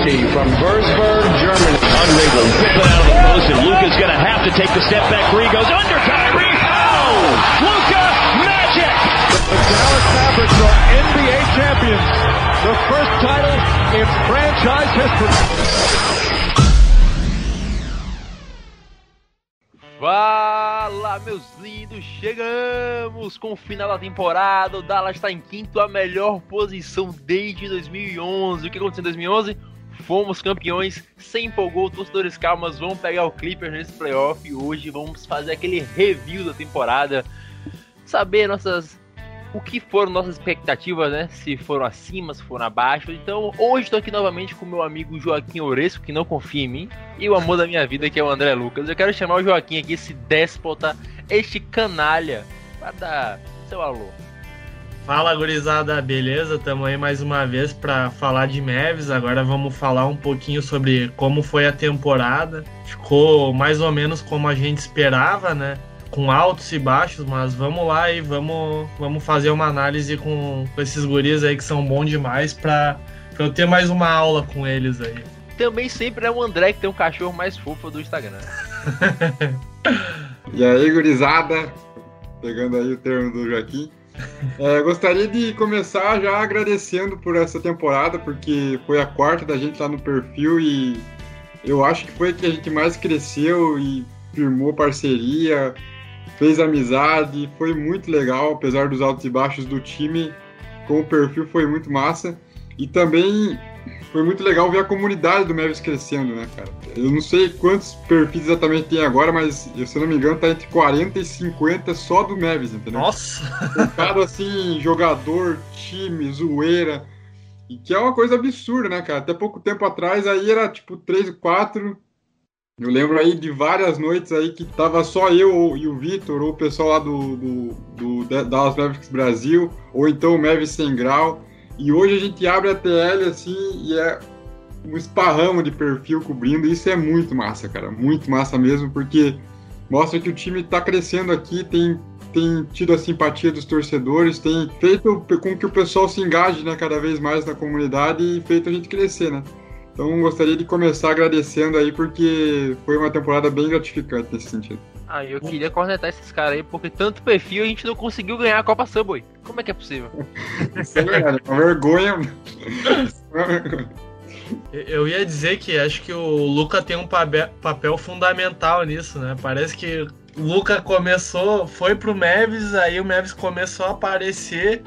Liberty from Würzburg, Germany. Unregal whip it out of the post, and Luka's going to have to take the step back. Three goes under Kyrie. Oh! Luka magic! The Dallas Mavericks are NBA champions. The first title in franchise history. Fala, meus lindos! Chegamos com o final da temporada. O Dallas está em quinto, a melhor posição desde 2011. O que aconteceu em 2011? Fomos campeões, sem empolgou, torcedores calmas, vamos pegar o Clippers nesse playoff e hoje vamos fazer aquele review da temporada, saber nossas o que foram nossas expectativas, né? Se foram acima, se foram abaixo. Então, hoje estou aqui novamente com meu amigo Joaquim Oresco, que não confia em mim, e o amor da minha vida, que é o André Lucas. Eu quero chamar o Joaquim aqui, esse déspota, este canalha, para dar seu alô. Fala gurizada, beleza? Tamo aí mais uma vez para falar de Mavis. Agora vamos falar um pouquinho sobre como foi a temporada. Ficou mais ou menos como a gente esperava, né? Com altos e baixos, mas vamos lá e vamos, vamos fazer uma análise com, com esses guris aí que são bons demais para eu ter mais uma aula com eles aí. Também sempre é o André que tem o cachorro mais fofo do Instagram. e aí, gurizada? Pegando aí o termo do Joaquim. É, gostaria de começar já agradecendo por essa temporada, porque foi a quarta da gente lá no perfil e eu acho que foi que a gente mais cresceu e firmou parceria, fez amizade, foi muito legal, apesar dos altos e baixos do time, com o perfil foi muito massa. E também foi muito legal ver a comunidade do Mavis crescendo, né, cara? Eu não sei quantos perfis exatamente tem agora, mas se eu não me engano, tá entre 40 e 50 só do Mavis, entendeu? Nossa! Focado assim, jogador, time, zoeira. E que é uma coisa absurda, né, cara? Até pouco tempo atrás aí era tipo 3, 4. Eu lembro aí de várias noites aí que tava só eu e o Vitor, ou o pessoal lá do, do, do Dallas Mavericks Brasil, ou então o Mavis Sem Grau. E hoje a gente abre a TL assim e é um esparramo de perfil cobrindo. Isso é muito massa, cara. Muito massa mesmo, porque mostra que o time está crescendo aqui, tem, tem tido a simpatia dos torcedores, tem feito com que o pessoal se engaje né, cada vez mais na comunidade e feito a gente crescer, né? Então gostaria de começar agradecendo aí, porque foi uma temporada bem gratificante nesse sentido. Ah, eu queria cornetar esses caras aí, porque tanto perfil a gente não conseguiu ganhar a Copa Subway. Como é que é possível? É verdade, uma vergonha. Eu ia dizer que acho que o Luca tem um papel fundamental nisso, né? Parece que o Luca começou, foi pro Mavis, aí o Mavis começou a aparecer.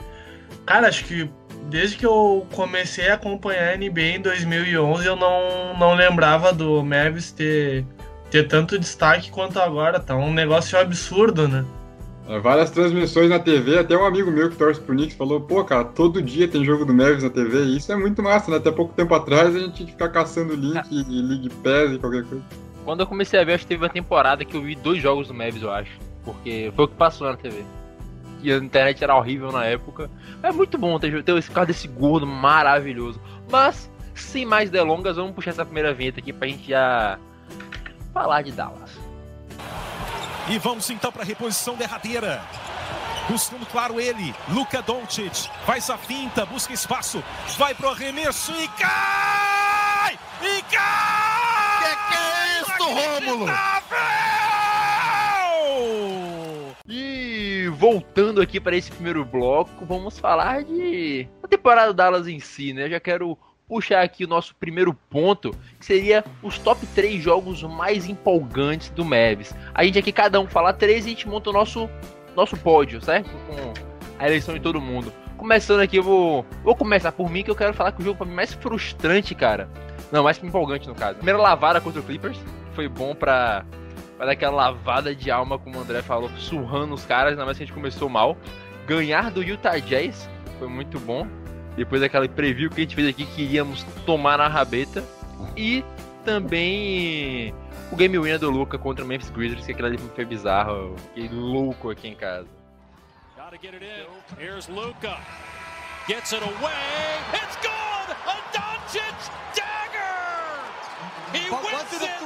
Cara, acho que desde que eu comecei a acompanhar a NBA em 2011, eu não, não lembrava do Mavis ter, ter tanto destaque quanto agora. Tá um negócio absurdo, né? É, várias transmissões na TV, até um amigo meu que torce pro Knicks falou, pô, cara, todo dia tem jogo do Mavis na TV, e isso é muito massa, né? Até pouco tempo atrás a gente tinha que ficar caçando link ah. e League Pass e qualquer coisa. Quando eu comecei a ver, acho que teve uma temporada que eu vi dois jogos do Mavis, eu acho. Porque foi o que passou na TV. E a internet era horrível na época. É muito bom ter, ter esse carro desse gordo maravilhoso. Mas, sem mais delongas, vamos puxar essa primeira vinheta aqui pra gente já falar de Dallas. E vamos então para a reposição derradeira. Buscando, claro, ele, Luka Doncic. Faz a finta, busca espaço. Vai pro arremesso e cai! E cai! Que que é isso, Rômulo? E voltando aqui para esse primeiro bloco, vamos falar de a temporada do Dallas em si, né? Eu já quero puxar aqui o nosso primeiro ponto, que seria os top 3 jogos mais empolgantes do Mavis. A gente aqui, cada um fala três e a gente monta o nosso, nosso pódio, certo? Com a eleição de todo mundo. Começando aqui, eu vou, vou começar por mim, que eu quero falar que o jogo mim mais frustrante, cara. Não, mais empolgante no caso. Primeira lavada contra o Clippers, foi bom pra, pra dar aquela lavada de alma, como o André falou, surrando os caras, ainda mais que a gente começou mal. Ganhar do Utah Jazz foi muito bom depois daquela preview que a gente fez aqui que iríamos tomar na rabeta. E também o game winner do Luca contra o Memphis Grizzlies, que aquilo ali foi bizarro. Fiquei louco aqui em casa. Gotta get it in. Here's Luca. Gets it away. It's good! A Doncic dagger! He wins it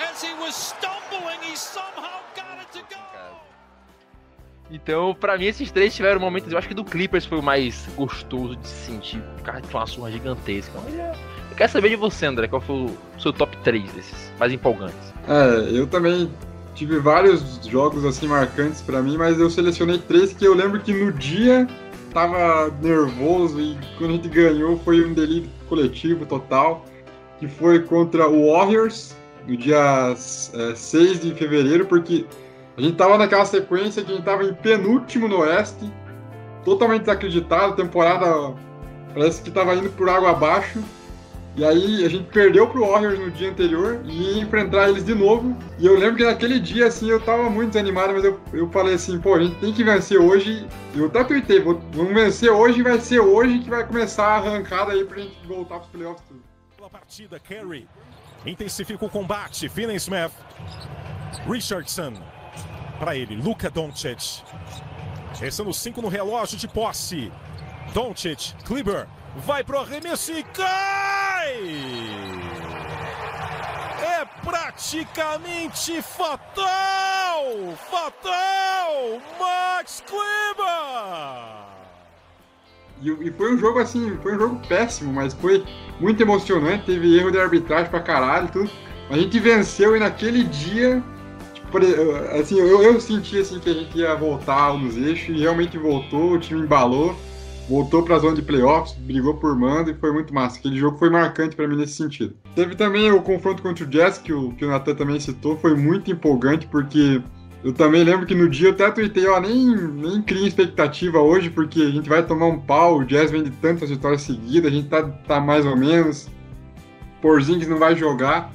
as he was stumbling. He somehow got it to go. Então, pra mim, esses três tiveram momentos. Eu acho que do Clippers foi o mais gostoso de se sentir. O cara tinha uma surra gigantesca. É, quero saber de você, André, qual foi o seu top 3 desses mais empolgantes? É, eu também tive vários jogos assim marcantes para mim, mas eu selecionei três que eu lembro que no dia tava nervoso e quando a gente ganhou foi um delírio coletivo total, que foi contra o Warriors no dia é, 6 de fevereiro, porque a gente tava naquela sequência que a gente tava em penúltimo no Oeste, totalmente desacreditado, temporada parece que tava indo por água abaixo. E aí a gente perdeu pro Warriors no dia anterior e ia enfrentar eles de novo. E eu lembro que naquele dia, assim, eu tava muito desanimado, mas eu, eu falei assim, pô, a gente tem que vencer hoje. Eu até tuitei, vamos vencer hoje e vai ser hoje que vai começar a arrancada aí pra gente voltar pros playoffs tudo. Pela partida, Curry intensifica o combate, Finney Smith, Richardson, para ele, Luka Doncic. Restando 5 no relógio de posse. Doncic, Kleber, vai pro arremesso e cai! É praticamente fatal! Fatal! Max Kleber! E, e, foi um jogo assim, foi um jogo péssimo, mas foi muito emocionante, teve erro de arbitragem pra caralho tudo. A gente venceu e naquele dia, assim, eu, eu senti assim que a gente ia voltar nos eixos e realmente voltou, o time embalou voltou para a zona de playoffs, brigou por mando e foi muito massa. Aquele jogo foi marcante para mim nesse sentido. Teve também o confronto contra o Jazz, que o, que o Nathan também citou, foi muito empolgante, porque eu também lembro que no dia eu até tuitei, ó, nem, nem cria expectativa hoje, porque a gente vai tomar um pau, o Jazz vem de tantas vitórias seguidas, a gente tá, tá mais ou menos, Porzingis não vai jogar.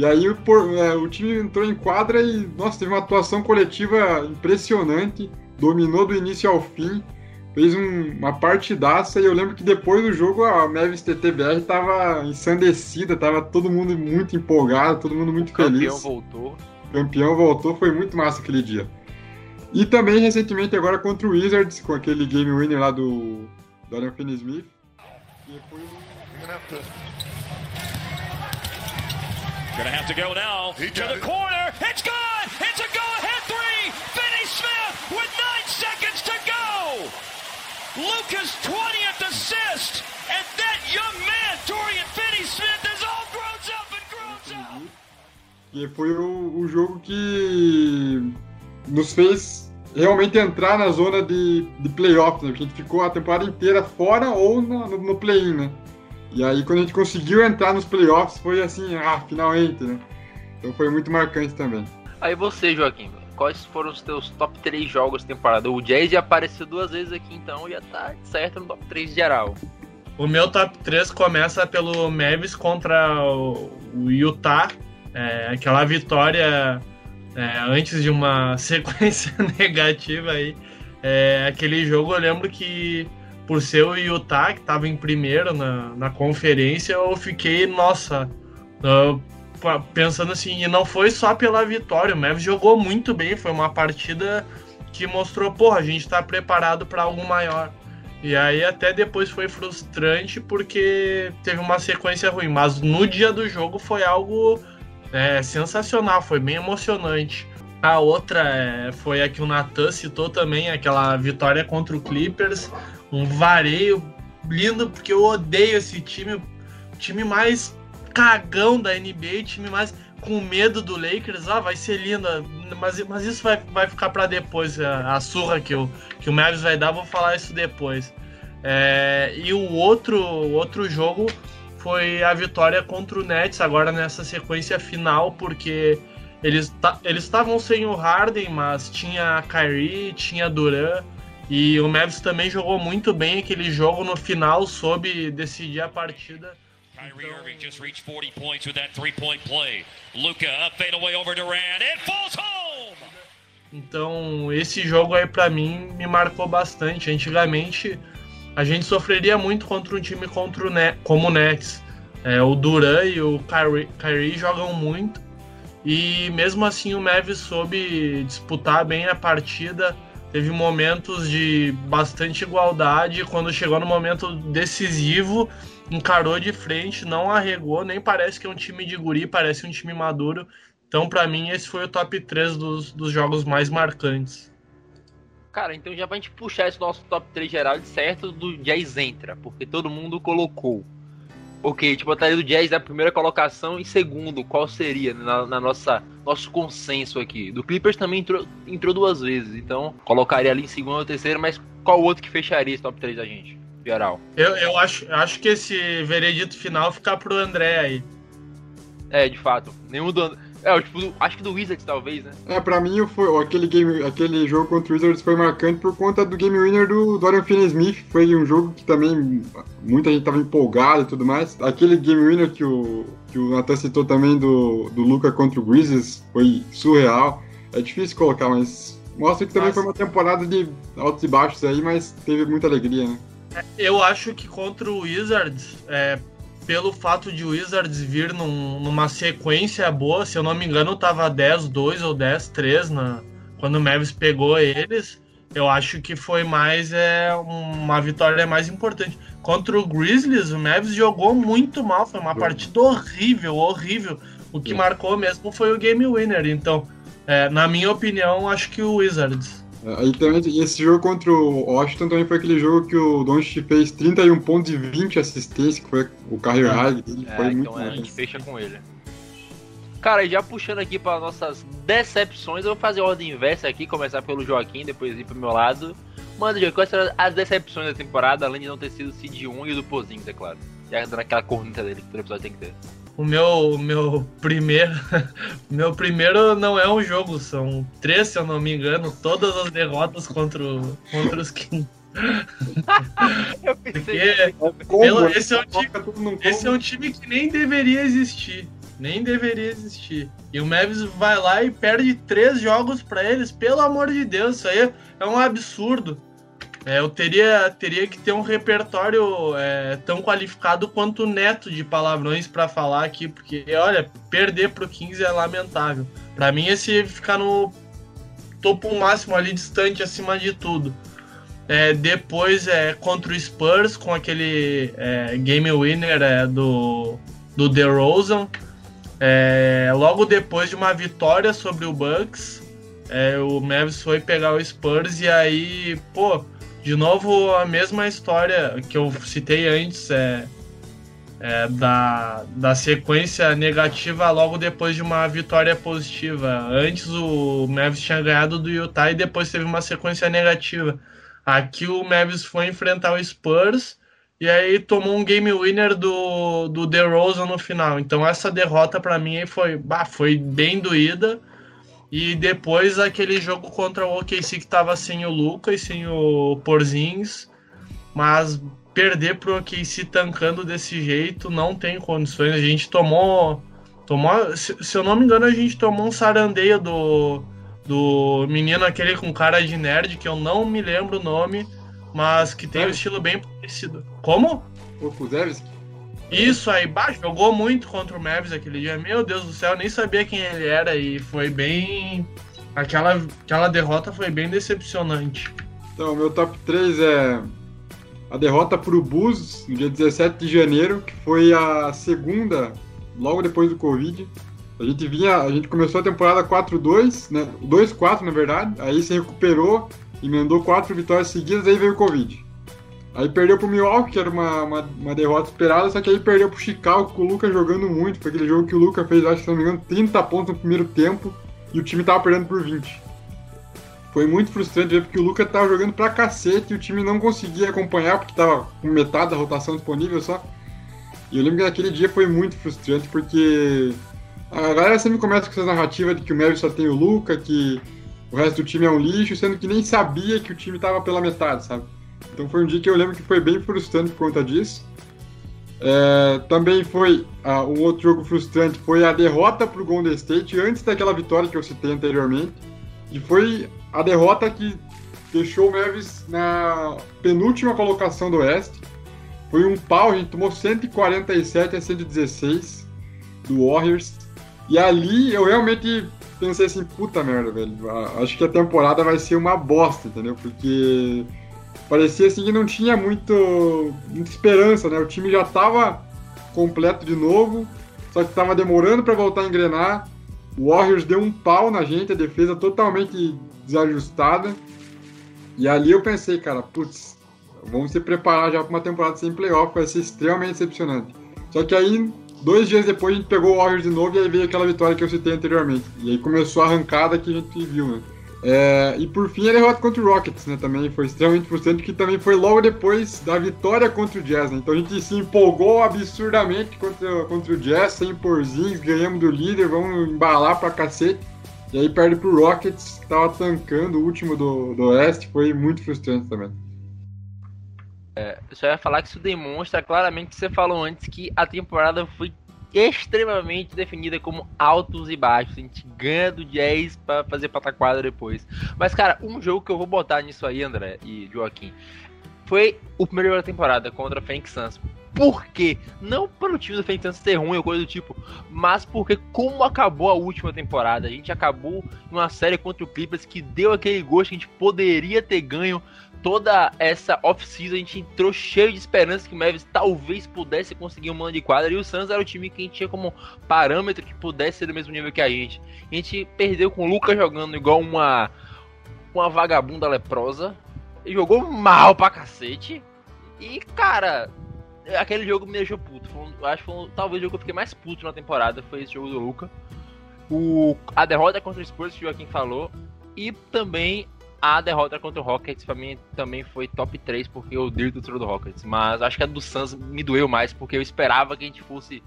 E aí o, é, o time entrou em quadra e, nossa, teve uma atuação coletiva impressionante, dominou do início ao fim, fez um, uma partidaça e eu lembro que depois do jogo a Mavis TTBR tava ensandecida, tava todo mundo muito empolgado, todo mundo muito o feliz. Campeão voltou. Campeão voltou, foi muito massa aquele dia. E também recentemente agora contra o Wizards, com aquele game winner lá do Dorian Finney-Smith. E foi Gonna have to go now to the corner. It's good. It's a go-ahead three. Finney Smith with nine seconds to go. Lucas 20th assist, and that young man, Dorian Finney-Smith, has all grown up and grown up. E foi o, o, jogo que nos fez realmente entrar na zona de, de playoff, né? Porque a gente ficou a temporada inteira fora ou no, no, no play-in, né? E aí quando a gente conseguiu entrar nos playoffs foi assim, ah, finalmente, né? Então foi muito marcante também. Aí você, Joaquim, quais foram os teus top 3 jogos da temporada? O Jazz já apareceu duas vezes aqui, então já tá certo no top 3 geral. O meu top 3 começa pelo Mavis contra o, Utah. É, aquela vitória é, antes de uma sequência negativa aí. É, aquele jogo eu lembro que por ser o Utah, que estava em primeiro na, na conferência, eu fiquei, nossa, uh, pensando assim, e não foi só pela vitória, o Mavis jogou muito bem, foi uma partida que mostrou, porra, a gente está preparado para algo maior. E aí até depois foi frustrante porque teve uma sequência ruim, mas no dia do jogo foi algo é, sensacional, foi bem emocionante. A outra é, foi a que o Natan citou também, aquela vitória contra o Clippers, um vareio lindo, porque eu odeio esse time, time mais cagão da NBA, time mais com medo do Lakers, ah, vai ser lindo, mas, mas isso vai, vai ficar para depois, a, a, surra que o, que o Mavis vai dar, vou falar isso depois. É, e o outro, outro jogo foi a vitória contra o Nets, agora nessa sequência final, porque eles estavam sem o Harden, mas tinha a Kyrie, tinha Duran, e o Mavis também jogou muito bem aquele jogo no final, soube decidir a partida. Kyrie Irving just reached 40 points with that three-point play. Luca up fade away over Durant. It falls home. Então, esse jogo aí para mim me marcou bastante. Antigamente, a gente sofreria muito contra um time contra o como o Nets. É, o Duran e o Kyrie, Kyrie jogam muito. E mesmo assim o Mavis soube disputar bem a partida teve momentos de bastante igualdade. Quando chegou no momento decisivo, encarou de frente, não arregou, nem parece que é um time de guri, parece um time maduro. Então, para mim, esse foi o top 3 dos, dos jogos mais marcantes. Cara, então já pra gente puxar esse nosso top 3 geral de certo do Jazz entra, porque todo mundo colocou Ok, tipo, botaria do Jazz na primeira colocação e segundo, qual seria na, na nossa nosso consenso aqui? Do Clippers também entrou, entrou duas vezes, então colocaria ali em segundo ou terceiro, mas qual outro que fecharia esse top 3 da gente? Geral. Eu, eu acho, acho que esse veredito final fica pro André aí. É, de fato. Nenhum do. É, tipo, acho que do Wizards talvez, né? É, pra mim foi, aquele, game, aquele jogo contra o Wizards foi marcante por conta do game winner do Dorian Finney-Smith. Foi um jogo que também muita gente tava empolgada e tudo mais. Aquele game winner que o, que o Nathan citou também do, do Luca contra o Grizzlies foi surreal. É difícil colocar, mas mostra que também Nossa. foi uma temporada de altos e baixos aí, mas teve muita alegria, né? Eu acho que contra o Wizards, é, pelo fato de o Wizards vir num, numa sequência boa, se eu não me engano, tava 10-2 ou 10-3 na, quando o Mavis pegou eles. Eu acho que foi mais é, uma vitória mais importante. Contra o Grizzlies, o Mavis jogou muito mal, foi uma partida horrível, horrível. O que marcou mesmo foi o game winner. Então, é, na minha opinião, acho que o Wizards. Aí também, esse jogo contra o Washington também foi aquele jogo que o Doncic fez 31 pontos e 20 assistências, que foi o career é. high dele. É, foi então muito a gente fecha com ele. Cara, já puxando aqui para nossas decepções, eu vou fazer a ordem inversa aqui, começar pelo Joaquim, depois ir pro meu lado. Manda, Joaquim, quais foram as decepções da temporada, além de não ter sido o Cid 1 e o do Pozinho, é claro. Já dando aquela corneta dele que todo episódio tem que ter. O meu, meu primeiro. meu primeiro não é um jogo, são três, se eu não me engano, todas as derrotas contra, o, contra os Kings. eu pensei Porque pelo, esse, é um time, esse é um time que nem deveria existir. Nem deveria existir. E o Mavis vai lá e perde três jogos para eles. Pelo amor de Deus, isso aí é um absurdo. É, eu teria, teria que ter um repertório é, tão qualificado quanto o Neto de palavrões para falar aqui, porque, olha, perder pro 15 é lamentável. Para mim, esse ficar no topo máximo ali, distante acima de tudo. É, depois, é, contra o Spurs, com aquele é, game winner é, do, do DeRozan. É, logo depois de uma vitória sobre o Bucks, é, o Mavis foi pegar o Spurs e aí, pô de novo, a mesma história que eu citei antes, é, é, da, da sequência negativa logo depois de uma vitória positiva. Antes o Mavis tinha ganhado do Utah e depois teve uma sequência negativa. Aqui o Mavis foi enfrentar o Spurs e aí tomou um game winner do, do DeRozan no final. Então essa derrota para mim foi, bah, foi bem doída. E depois aquele jogo contra o OKC que tava sem o Lucas, sem o Porzins, mas perder pro OKC tancando desse jeito não tem condições. A gente tomou, tomou, se, se eu não me engano, a gente tomou um sarandeio do do menino aquele com cara de nerd que eu não me lembro o nome, mas que tem um estilo bem parecido. Como? O Kuzevski? Isso aí, baixo, jogou muito contra o Mavis aquele dia. Meu Deus do céu, nem sabia quem ele era e foi bem. Aquela, aquela derrota foi bem decepcionante. Então, meu top 3 é a derrota para o Bus no dia 17 de janeiro, que foi a segunda, logo depois do Covid. A gente vinha, a gente começou a temporada 4-2, né? 2-4 na verdade, aí se recuperou, emendou quatro vitórias seguidas, aí veio o Covid. Aí perdeu pro Milwaukee, que era uma, uma, uma, derrota esperada, só que aí perdeu pro Chicago, com o Lucas jogando muito. Foi aquele jogo que o Lucas fez, acho que se não me engano, 30 pontos no primeiro tempo e o time tava perdendo por 20. Foi muito frustrante ver porque o Lucas tava jogando pra cacete e o time não conseguia acompanhar porque tava com metade da rotação disponível só. E eu lembro que naquele dia foi muito frustrante porque a galera sempre começa com essa narrativa de que o Mavis só tem o Lucas, que o resto do time é um lixo, sendo que nem sabia que o time tava pela metade, sabe? Então foi um dia que eu lembro que foi bem frustrante por conta disso. É, também foi ah, um outro jogo frustrante foi a derrota para o Golden State antes daquela vitória que eu citei anteriormente e foi a derrota que deixou o Mavis na penúltima colocação do Oeste. Foi um pau a gente tomou 147 a 116 do Warriors. E ali eu realmente pensei assim puta merda velho acho que a temporada vai ser uma bosta entendeu? Porque parecia assim que não tinha muito, muita esperança, né? O time já estava completo de novo, só que estava demorando para voltar a engrenar. O Warriors deu um pau na gente, a defesa totalmente desajustada. E ali eu pensei, cara, putz, vamos se preparar já para uma temporada sem playoff, vai ser extremamente decepcionante. Só que aí, dois dias depois, a gente pegou o Warriors de novo e aí veio aquela vitória que eu citei anteriormente. E aí começou a arrancada que a gente viu, né? É, e por fim a derrota contra o Rockets, né? Também foi extremamente frustrante, que também foi logo depois da vitória contra o Jazz, né? Então a gente se empolgou absurdamente contra, contra o Jazz, sem porzinhos, ganhamos do líder, vamos embalar pra cacete. E aí perde pro Rockets, que tava tancando o último do, do Oeste, foi muito frustrante também. É, só ia falar que isso demonstra claramente que você falou antes que a temporada foi extremamente definida como altos e baixos. A gente ganha do Jazz para fazer pataquada depois. Mas, cara, um jogo que eu vou botar nisso aí, André e Joaquim, foi o primeiro da temporada contra o Phoenix Suns. Por quê? Não pelo time do Phoenix Suns ser ruim ou coisa do tipo, mas porque como acabou a última temporada, a gente acabou numa série contra o Clippers que deu aquele gosto que a gente poderia ter ganho toda essa off-season a gente entrou cheio de esperança que o Mavis talvez pudesse conseguir um mano de quadra e o Suns era o time que a gente tinha como parâmetro que pudesse ser do mesmo nível que a gente. A gente perdeu com o Lucas jogando igual uma uma vagabunda leprosa. E jogou mal pra cacete. E, cara, aquele jogo me deixou puto. Um, acho que foi um, talvez o jogo que eu fiquei mais puto na temporada foi esse jogo do Luca. O, a derrota contra o Spurs, que o Joaquim falou. E também a derrota contra o Rockets pra mim também foi top 3, porque eu odeio o do Rockets. Mas acho que a do Suns me doeu mais, porque eu esperava que a gente fosse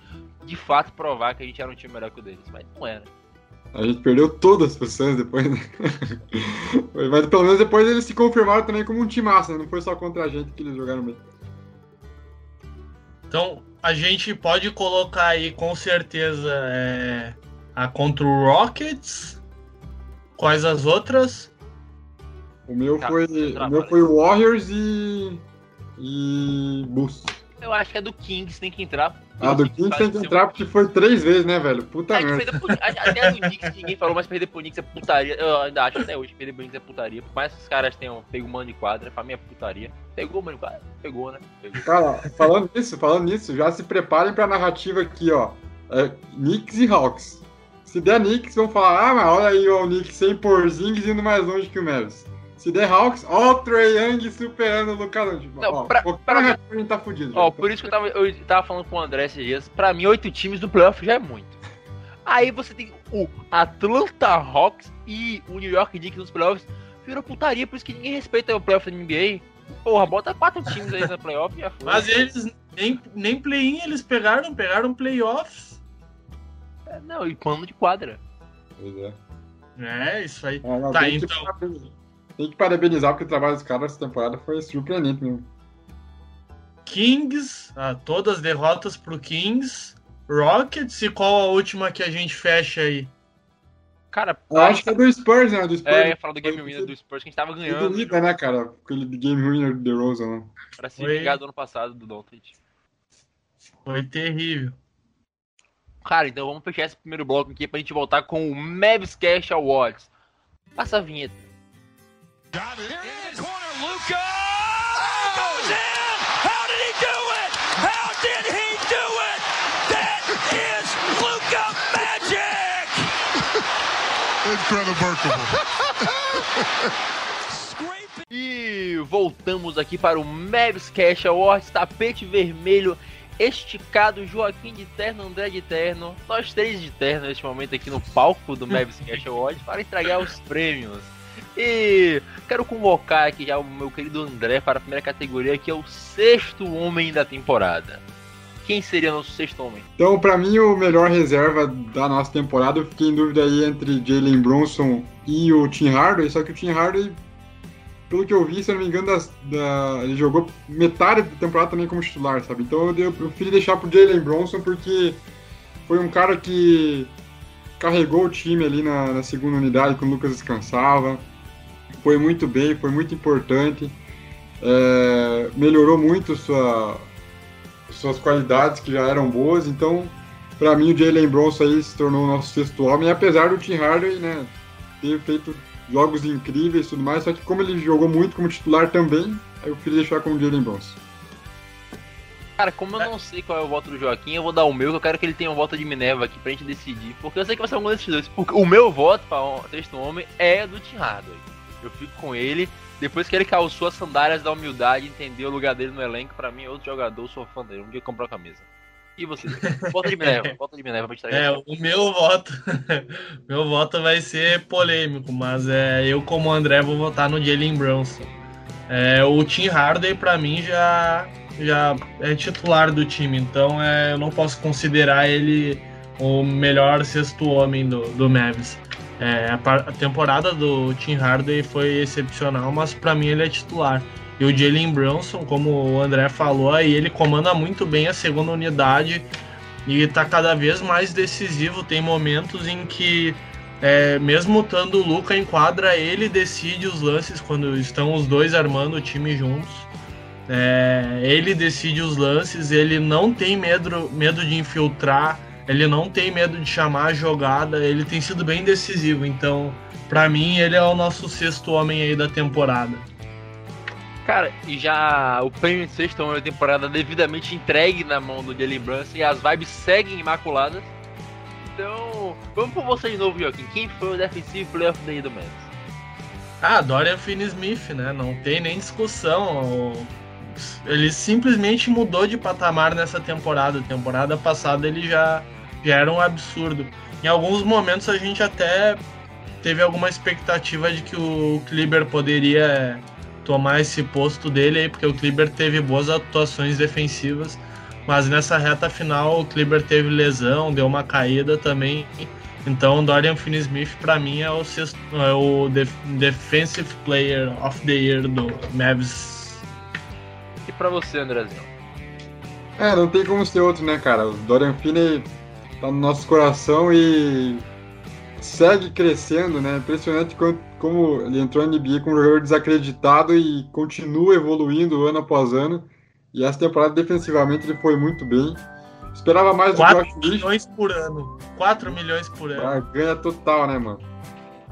de fato provar que a gente era um time melhor que o deles, mas não era. A gente perdeu todas as Suns depois, né? mas pelo menos depois eles se confirmaram também como um time massa, né? Não foi só contra a gente que eles jogaram bem. Então, a gente pode colocar aí com certeza é, a contra o Rockets. Quais as outras? O meu tá, foi. O meu foi Warriors e. e. Bulls. Eu acho que é do Kings, tem que entrar. Ah, do Kings tem que entrar porque foi três vezes, né, velho? Puta é, merda. Até do Knicks ninguém falou, mas perder pro Knicks é putaria. Eu ainda acho até hoje que perder pro Knicks é putaria. Por mais que os caras tenham pego o mano de quadra, pra mim é putaria. Pegou o mano de quadra? Pegou, né? Pegou. Cara, falando nisso, falando nisso, já se preparem pra narrativa aqui, ó. É, Knicks e Hawks. Se der Knicks, vão falar, ah, mas olha aí o Knicks sem Porzingis indo mais longe que o Mavis. Se der Hawks, ó o Trey Young superando o Luka Doncic. Não, ó, pra, pra, a gente tá fudido. Ó, por isso que eu tava, eu tava falando com o André esses dias. Pra mim, oito times do playoff já é muito. Aí você tem o Atlanta Hawks e o New York Knicks nos playoffs. Virou putaria, por isso que ninguém respeita o playoff da NBA. Porra, bota quatro times aí na playoff e Mas eles nem, nem play-in eles pegaram, pegaram playoffs. É, não, e pano de quadra. Pois é. É, isso aí. Ah, tá, então. Tem que parabenizar porque o trabalho dos caras essa temporada foi surpreendente mesmo. Kings, ah, todas derrotas pro Kings. Rockets e qual a última que a gente fecha aí? Cara, eu acho que é do Spurs, né? Do Spurs. É, eu ia falar do Game Winner do Spurs, que a gente tava ganhando. Doída, né, cara? Aquele Game Winner do DeRozan, né? Pra se foi... vingar do ano passado do Doncic. Foi terrível. Cara, então vamos fechar esse primeiro bloco aqui pra gente voltar com o Mavs Cash Awards. Passa a vinheta. Got it. In the corner, Luca goes in. How did he do it? How did he do it? That is Luca magic. Incredible. e voltamos aqui para o Mavs Cash Awards, tapete vermelho esticado, Joaquim de terno, André de terno, nós três de terno neste momento aqui no palco do Mavs Cash Awards para entregar os prêmios. E quero convocar aqui já o meu querido André para a primeira categoria, que é o sexto homem da temporada. Quem seria nosso sexto homem? Então, para mim, o melhor reserva da nossa temporada, eu fiquei em dúvida aí entre Jalen Bronson e o Tim Hardaway, só que o Tim Hardaway, pelo que eu vi, se eu não me engano, da, ele jogou metade da temporada também como titular, sabe? Então eu, eu preferi deixar pro Jalen Bronson porque foi um cara que carregou o time ali na, na segunda unidade quando o Lucas descansava. Foi muito bem, foi muito importante, é, melhorou muito sua, suas qualidades que já eram boas, então para mim o Jalen Bronson aí se tornou o nosso sexto homem, apesar do Tim Hardaway né, ter feito jogos incríveis e tudo mais, só que como ele jogou muito como titular também, eu queria deixar com o Jalen Bronson. Cara, como eu não sei qual é o voto do Joaquim, eu vou dar o meu, que eu quero que ele tenha um voto de Minerva aqui pra gente decidir. Porque eu sei que vai ser um desses dois. Porque o meu voto pra um sexto homem é do Tim Hardaway. Eu fico com ele. Depois que ele calçou as sandálias da humildade, entendeu o lugar dele no elenco, para mim é outro jogador, sou fã dele. Um dia comprou a camisa. E você? Volta de Minerva, volta de Minerva pra te É, o meu voto. meu voto vai ser polêmico, mas é, eu, como André, vou votar no Jalen Brunson. É, o Tim Harden, para mim, já, já é titular do time, então é, eu não posso considerar ele o melhor sexto homem do, do Mavs. É, a, temporada do Tim Harden foi excepcional, mas para mim ele é titular. E o Jalen Brunson, como o André falou, aí ele comanda muito bem a segunda unidade e está cada vez mais decisivo. Tem momentos em que, é, mesmo estando o Luca em quadra, ele decide os lances quando estão os dois armando o time juntos. É, ele decide os lances, ele não tem medo, medo de infiltrar, ele não tem medo de chamar a jogada, ele tem sido bem decisivo. Então, para mim, ele é o nosso sexto homem aí da temporada. Cara, e já o prêmio de sexta da temporada devidamente entregue na mão do Jalen Brunson e as vibes seguem imaculadas. Então, vamos por você de novo, Joaquim. Quem foi o Defensive Player of the Year do Mets? Ah, Dorian Finney-Smith, né? Não tem nem discussão. Ele simplesmente mudou de patamar nessa temporada. Temporada passada ele já, já era um absurdo. Em alguns momentos a gente até teve alguma expectativa de que o Kleber poderia tomar esse posto dele aí, porque o Kleber teve boas atuações defensivas, mas nessa reta final o Kleber teve lesão, deu uma caída também. Então Dorian Finney-Smith para mim é o, sexto, é o def Defensive Player of the Year do Mavs. E para você, Andrezinho? É, não tem como ser outro, né, cara? O Dorian Finney tá no nosso coração e segue crescendo, né? Impressionante como ele entrou na NBA como um jogador desacreditado e continua evoluindo ano após ano. E essa temporada defensivamente ele foi muito bem. Esperava mais do Josh milhões por ano. 4 milhões por ano. Ah, ganha total, né, mano?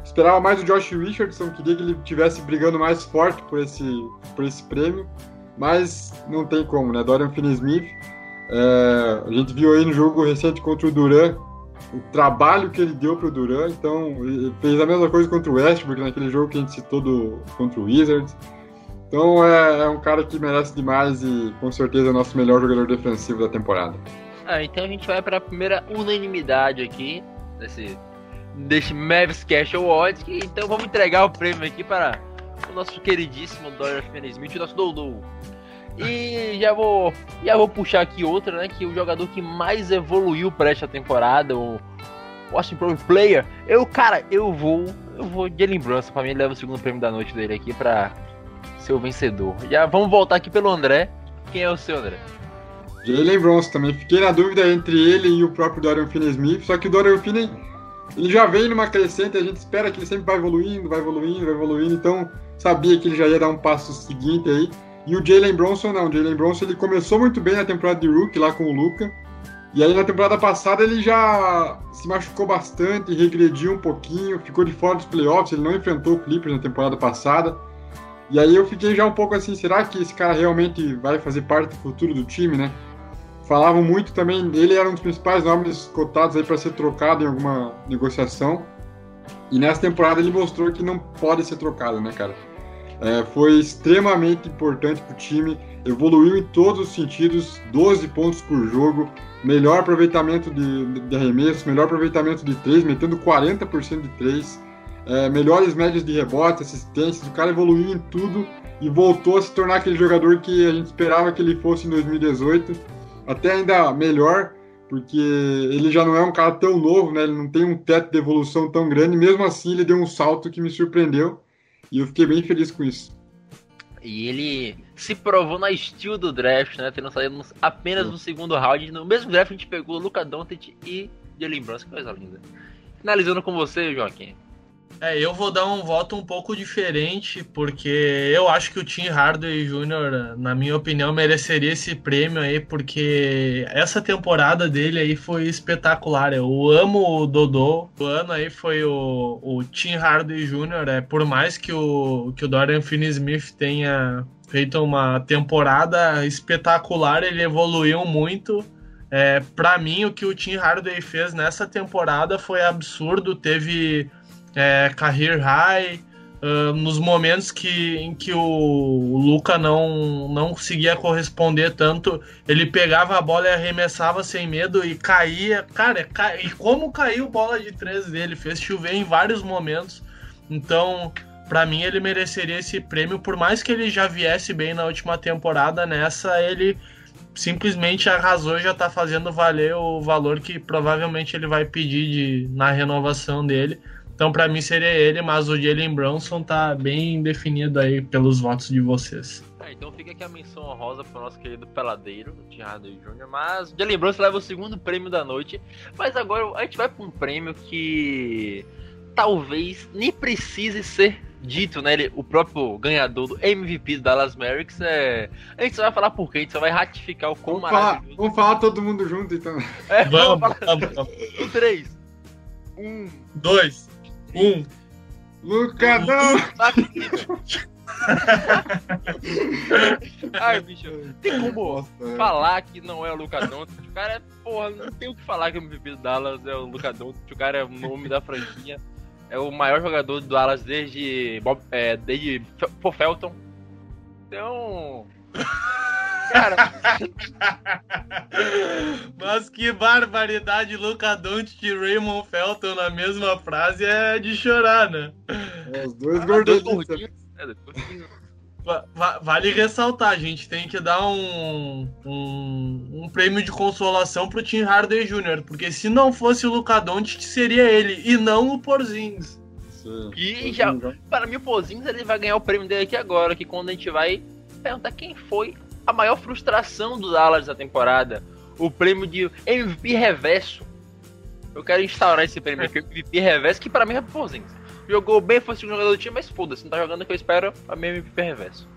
Esperava mais do Josh Richardson, queria que ele tivesse brigando mais forte por esse, por esse prêmio, mas não tem como, né? Dorian Finney-Smith, é, a gente viu aí no jogo recente contra o Duran, o trabalho que ele deu pro Duran, então fez a mesma coisa contra o Westbrook naquele jogo que a gente citou do, contra o Wizards. Então é, é, um cara que merece demais e com certeza é o nosso melhor jogador defensivo da temporada. Ah, então a gente vai para a primeira unanimidade aqui desse, desse Mavis Cash Awards. Então vamos entregar o prêmio aqui para nosso queridíssimo Dorian Finney-Smith, nosso Doudou. E já vou, já vou puxar aqui outra, né? Que o jogador que mais evoluiu para esta temporada, o Pro Player, eu, cara, eu vou, eu vou Jalen Brunson, para mim ele leva o segundo prêmio da noite dele aqui para ser o vencedor. Já vamos voltar aqui pelo André. Quem é o seu André? Jalen Brunson também. Fiquei na dúvida entre ele e o próprio Dorian Finney-Smith, só que o Dorian Finney ele já vem numa crescente, a gente espera que ele sempre vai evoluindo, vai evoluindo, vai evoluindo, então sabia que ele já ia dar um passo seguinte aí. E o Jalen Bronson não. O Jalen Bronson ele começou muito bem na temporada de Rookie lá com o Luca. E aí na temporada passada ele já se machucou bastante, regrediu um pouquinho, ficou de fora dos playoffs, ele não enfrentou o Clippers na temporada passada. E aí eu fiquei já um pouco assim, será que esse cara realmente vai fazer parte do futuro do time, né? Falavam muito também, ele era um dos principais nomes cotados aí para ser trocado em alguma negociação. E nessa temporada ele mostrou que não pode ser trocado, né, cara? É, foi extremamente importante para o time, evoluiu em todos os sentidos, 12 pontos por jogo, melhor aproveitamento de, de arremesso, melhor aproveitamento de três, metendo 40% de três, é, melhores médias de rebote, assistências, o cara evoluiu em tudo e voltou a se tornar aquele jogador que a gente esperava que ele fosse em 2018, até ainda melhor, porque ele já não é um cara tão novo, né? ele não tem um teto de evolução tão grande, mesmo assim ele deu um salto que me surpreendeu e eu fiquei bem feliz com isso. E ele se provou na estilo do draft, né? Tendo saído apenas no segundo round. No mesmo draft a gente pegou Luca Doncic e Jalen Brunson, que coisa linda. Finalizando com você, Joaquim. É, eu vou dar um voto um pouco diferente, porque eu acho que o Tim Hardaway Jr., na minha opinião, mereceria esse prêmio aí, porque essa temporada dele aí foi espetacular. Eu amo o Dodô. O ano aí foi o, o Tim Hardaway Jr., é, por mais que o, que o Dorian Finney-Smith tenha feito uma temporada espetacular, ele evoluiu muito. É, para mim, o que o Tim Hardaway fez nessa temporada foi absurdo. Teve é, career high, uh, nos momentos que, em que o, Luca não, não conseguia corresponder tanto, ele pegava a bola e arremessava sem medo e caía. Cara, ca... e como caiu bola de três dele? Fez chover em vários momentos. Então, para mim, ele mereceria esse prêmio, por mais que ele já viesse bem na última temporada, nessa ele simplesmente arrasou e já tá fazendo valer o valor que provavelmente ele vai pedir de, na renovação dele. Então, para mim, seria ele, mas o Jalen Bronson tá bem definido aí pelos votos de vocês. É, então fica aqui a menção honrosa pro nosso querido peladeiro, o Tim Hardaway Jr., mas o Jalen Bronson leva o segundo prêmio da noite. Mas agora a gente vai pra um prêmio que talvez nem precise ser dito, né? Ele, o próprio ganhador do MVP do Dallas Mavericks é. A gente só vai falar por quê, a gente só vai ratificar o quão vamos falar, vamos falar todo mundo junto então. É, vamos, vamos, vamos, vamos. Um, três. Um. Um. Lucadão! Ai, bicho, tem como Nossa, é. falar que não é o Lucadão? O cara é, porra, não tem o que falar que o MVP do Dallas é o Lucadão. O cara é o nome da franquia. É o maior jogador do Dallas desde, Bob, é, desde Felton. Então. Cara. Mas que barbaridade, Luca Doncic e Raymond Felton na mesma frase é de chorar, né? É, os dois ah, gordinhos. É, vale ressaltar, a gente tem que dar um, um, um, prêmio de consolação pro Tim Harden Jr., porque se não fosse o Luca Doncic, seria ele, e não o Porzingis. E já, para mim o Porzingis ele vai ganhar o prêmio dele aqui agora, que quando a gente vai perguntar quem foi a maior frustração do Dallas da temporada. O prêmio de MVP reverso. Eu quero instaurar esse prêmio aqui, MVP reverso, que pra mim é Porzingis. Jogou bem, foi o segundo jogador do time, mas foda-se, não tá jogando o que eu espero, a minha MVP reverso.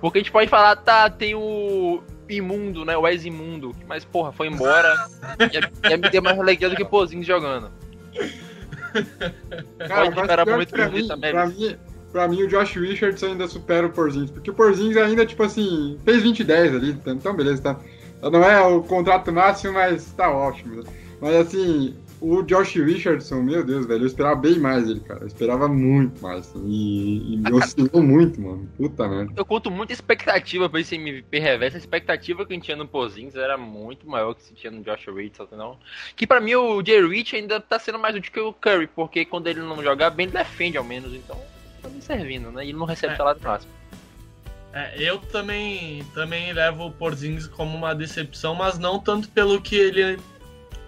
Porque a gente pode falar, tá, tem o imundo, né, o ex-imundo, mas porra, foi embora. e ia me ter mais alegria do que Porzingis jogando. Cara, pode esperar muito pra mim, pra mim, pra mim o Josh Richards ainda supera o Porzingis, porque o Porzingis ainda, tipo assim, fez 20 10 ali, então beleza, tá. Não é o contrato máximo, mas tá ótimo. Mas assim, o Josh Richardson, meu Deus, velho, eu esperava bem mais ele, cara. Eu esperava muito mais. E, e me oscilou muito, mano. Puta merda. Eu conto muita expectativa pra esse MVP reverso. A expectativa que a gente tinha no Pozinhos era muito maior que se tinha no Josh Richardson, não. Que pra mim o Jay Rich ainda tá sendo mais útil que o Curry, porque quando ele não jogar bem, ele defende ao menos, então tá me servindo, né? E ele não recebe é. salário máximo. É, eu também, também levo o Porzingis como uma decepção, mas não tanto pelo que ele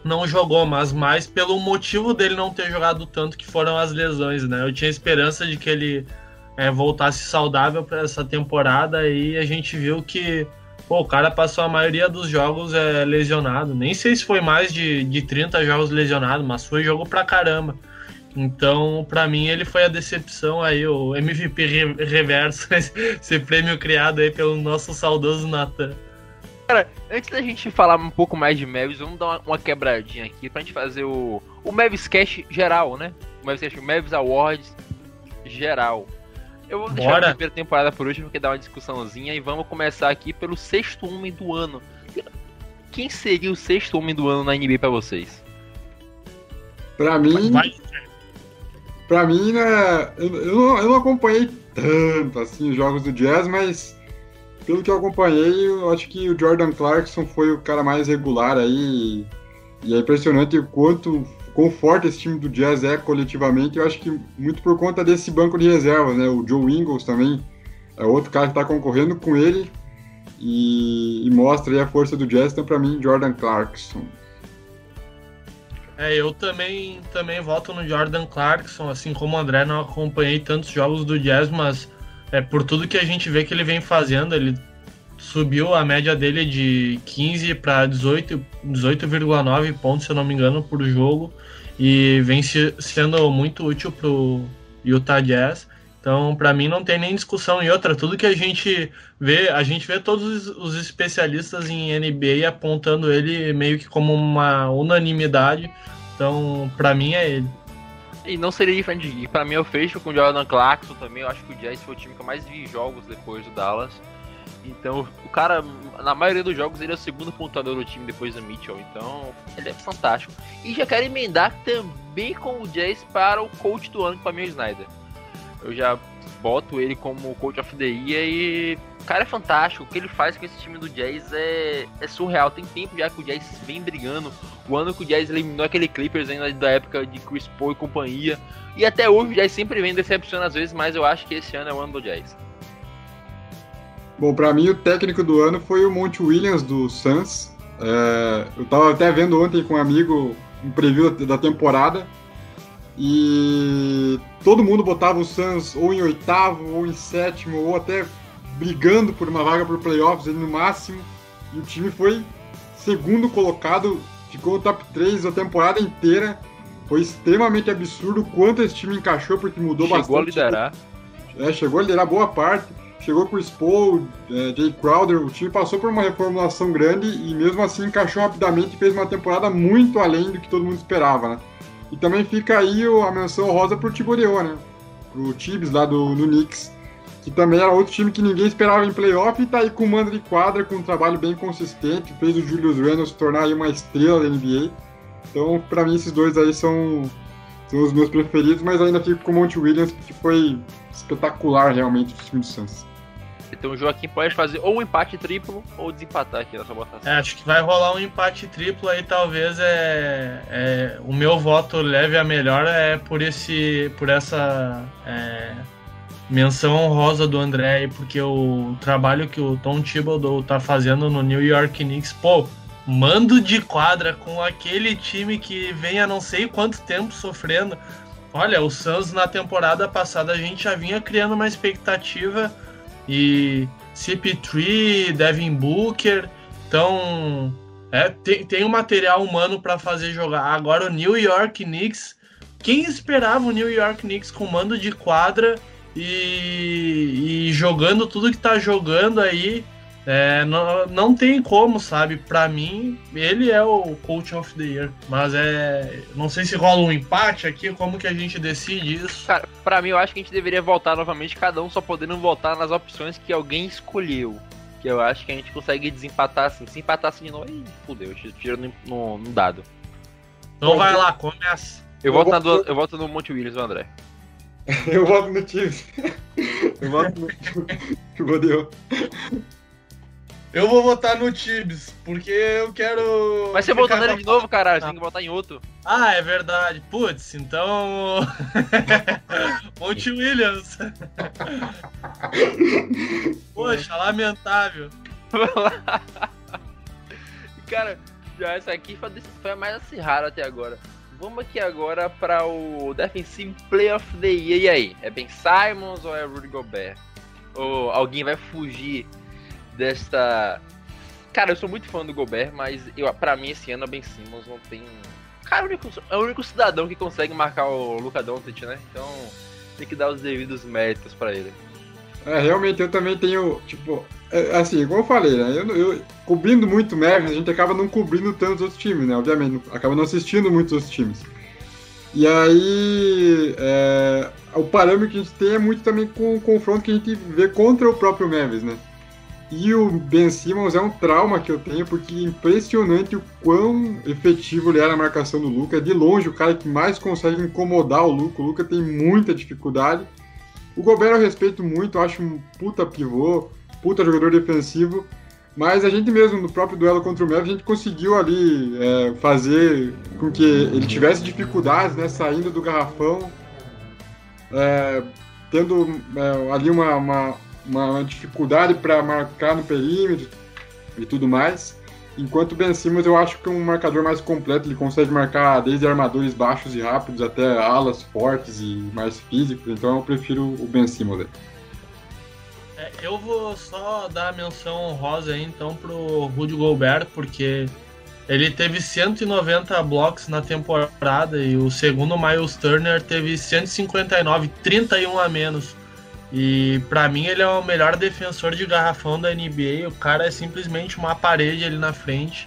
não jogou, mas mais pelo motivo dele não ter jogado tanto, que foram as lesões, né? Eu tinha esperança de que ele é, voltasse saudável para essa temporada e a gente viu que pô, o cara passou a maioria dos jogos é, lesionado. Nem sei se foi mais de, de 30 jogos lesionado, mas foi jogo pra caramba. Então, para mim, ele foi a decepção aí, o MVP reverso, esse prêmio criado aí pelo nosso saudoso Nathan. Cara, antes da gente falar um pouco mais de Mavis, vamos dar uma, uma, quebradinha aqui pra gente fazer o, o Mavis Cash geral, né? O Mavis Cash, Mavis Awards geral. Eu vou deixar Bora. a primeira temporada por hoje porque dá uma discussãozinha e vamos começar aqui pelo sexto homem do ano. Quem seria o sexto homem do ano na NBA pra vocês? Pra mim, Vai pra mim, né, eu, eu, não, eu não acompanhei tanto assim os jogos do Jazz, mas pelo que eu acompanhei, eu acho que o Jordan Clarkson foi o cara mais regular aí. E é impressionante o quanto quão forte esse time do Jazz é coletivamente. Eu acho que muito por conta desse banco de reservas, né? O Joe Ingles também é outro cara que está concorrendo com ele e, e mostra aí a força do Jazz. Então, para mim, Jordan Clarkson. É, eu também, também voto no Jordan Clarkson, assim como o André, não acompanhei tantos jogos do Jazz, mas é, por tudo que a gente vê que ele vem fazendo, ele subiu a média dele de 15 para 18, 18,9 pontos, se eu não me engano, por jogo, e vem se, sendo muito útil pro Utah Jazz. Então, para mim não tem nem discussão e outra, tudo que a gente vê, a gente vê todos os especialistas em NBA apontando ele meio que como uma unanimidade. Então, para mim é ele. E não seria diferente de Para mim, eu fecho com o Jordan Clarkson também. Eu acho que o Jazz foi o time que eu mais vi jogos depois do Dallas. Então, o cara, na maioria dos jogos, ele é o segundo pontuador do time depois do Mitchell. Então, ele é fantástico. E já quero emendar também com o Jazz para o coach do ano, para mim, o Snyder. Eu já boto ele como coach of the year e o cara é fantástico. O que ele faz com esse time do Jazz é, é surreal. Tem tempo já que o Jazz vem brigando. O ano que o Jazz eliminou aquele Clippers ainda da época de Chris Paul e companhia. E até hoje o Jazz sempre vem decepcionando às vezes, mas eu acho que esse ano é o ano do Jazz. Bom, para mim o técnico do ano foi o Monte Williams do Suns. É, eu tava até vendo ontem com um amigo um preview da temporada e todo mundo botava o Suns ou em oitavo, ou em sétimo, ou até brigando por uma vaga por playoffs ali no máximo. E o time foi segundo colocado, ficou no top 3 a temporada inteira. Foi extremamente absurdo o quanto esse time encaixou, porque mudou Chegou bastante. Chegou a liderar. É, chegou a liderar boa parte. Chegou com o Spo, é, Jay Crowder, o time passou por uma reformulação grande e mesmo assim encaixou rapidamente e fez uma temporada muito além do que todo mundo esperava, né? E também fica aí a menção rosa pro Tiboreô, né? Pro Tibes lá do, do Knicks, que também era outro time que ninguém esperava em playoff e tá aí com o mando de quadra, com um trabalho bem consistente, fez o Julius Randle se tornar aí uma estrela da NBA. Então, para mim, esses dois aí são, são os meus preferidos, mas ainda fico com o Monte Williams, que foi espetacular realmente o time do Suns. Então o Joaquim pode fazer ou um empate triplo ou desempatar aqui nessa votação. É, acho que vai rolar um empate triplo aí, talvez é, é, o meu voto leve a melhor é por esse por essa é, menção honrosa do André, porque o trabalho que o Tom Thibodeau tá fazendo no New York Knicks, pô, mando de quadra com aquele time que vem há não sei quanto tempo sofrendo. Olha, o Suns na temporada passada a gente já vinha criando uma expectativa e CP3, Devin Booker. Então, é, tem, tem um material humano para fazer jogar. Agora o New York Knicks. Quem esperava o New York Knicks com mando de quadra e, e jogando tudo que tá jogando aí? É, não, não tem como, sabe? Para mim, ele é o Coach of the Year. Mas é. Não sei se rola um empate aqui, como que a gente decide isso? Cara, pra mim eu acho que a gente deveria voltar novamente, cada um só podendo votar nas opções que alguém escolheu. Que eu acho que a gente consegue desempatar assim. Se empatar assim de novo, aí fudeu, tira no, no, no, dado. Então vai lá, começa. Eu, eu voto, na do, eu voto no Monte Williams, o André. eu voto no time. eu voto no. Fodeu. Eu vou votar no Tibbs, porque eu quero. Mas você votou nele de novo, caralho, você tem que votar em outro. Ah, é verdade. Putz, então. Monte Williams. Poxa, lamentável. Cara, já essa aqui foi a mais acirrada até agora. Vamos aqui agora para o Defensive Player of the Year. E aí? É Ben Simons ou é Rudy Gobert? Ou alguém vai fugir desta. Cara, eu sou muito fã do Gobert, mas eu, pra mim esse ano a Ben Simmons não tem. Cara, é o único, é o único cidadão que consegue marcar o Luca Doncic, né? Então tem que dar os devidos méritos para ele. É, realmente eu também tenho, tipo, é, assim, como eu falei, né? Eu, eu, cobrindo muito Mavericks, a gente acaba não cobrindo tantos outros times, né? Obviamente, acaba não assistindo muitos outros times. E aí, é, o parâmetro que a gente tem é muito também com o confronto que a gente vê contra o próprio Mavericks, né? E o Ben Simmons é um trauma que eu tenho, porque é impressionante o quão efetivo ele é na marcação do Luca. De longe o cara que mais consegue incomodar o Luca. O Luca tem muita dificuldade. O Gobert eu respeito muito, acho um puta pivô, puta jogador defensivo. Mas a gente mesmo, no próprio duelo contra o Mavis, a gente conseguiu ali é, fazer com que ele tivesse dificuldades, né, saindo do garrafão, é, tendo é, ali uma, uma uma dificuldade para marcar no perímetro e tudo mais. Enquanto o Ben Simmons eu acho que é um marcador mais completo, ele consegue marcar desde armadores baixos e rápidos até alas fortes e mais físicos, então eu prefiro o Ben Simmons. É, eu vou só dar a menção honrosa aí então pro Rudy Gobert, porque ele teve 190 blocos na temporada e o segundo Miles Turner teve 159, 31 a menos. E para mim ele é o melhor defensor de garrafão da NBA. O cara é simplesmente uma parede ali na frente.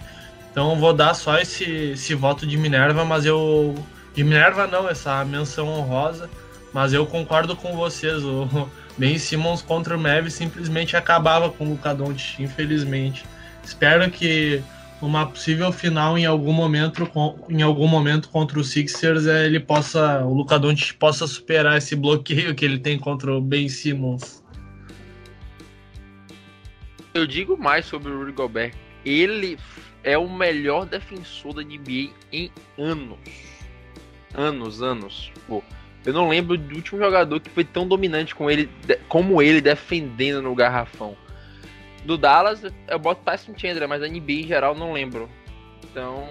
Então vou dar só esse, esse voto de Minerva, mas eu. De Minerva não, essa menção honrosa. Mas eu concordo com vocês. O Ben Simmons contra o Mavis simplesmente acabava com o Luka Doncic, infelizmente. Espero que uma possível final em algum momento, em algum momento contra o Sixers, é, ele possa, o Luka Doncic possa superar esse bloqueio que ele tem contra o Ben Simmons. Eu digo mais sobre o Rudy Gobert. Ele é o melhor defensor da NBA em anos. Anos, anos. Pô, eu não lembro do último jogador que foi tão dominante com ele, como ele defendendo no garrafão. Do Dallas, eu boto Tyson Chandler, mas da NBA em geral não lembro. Então,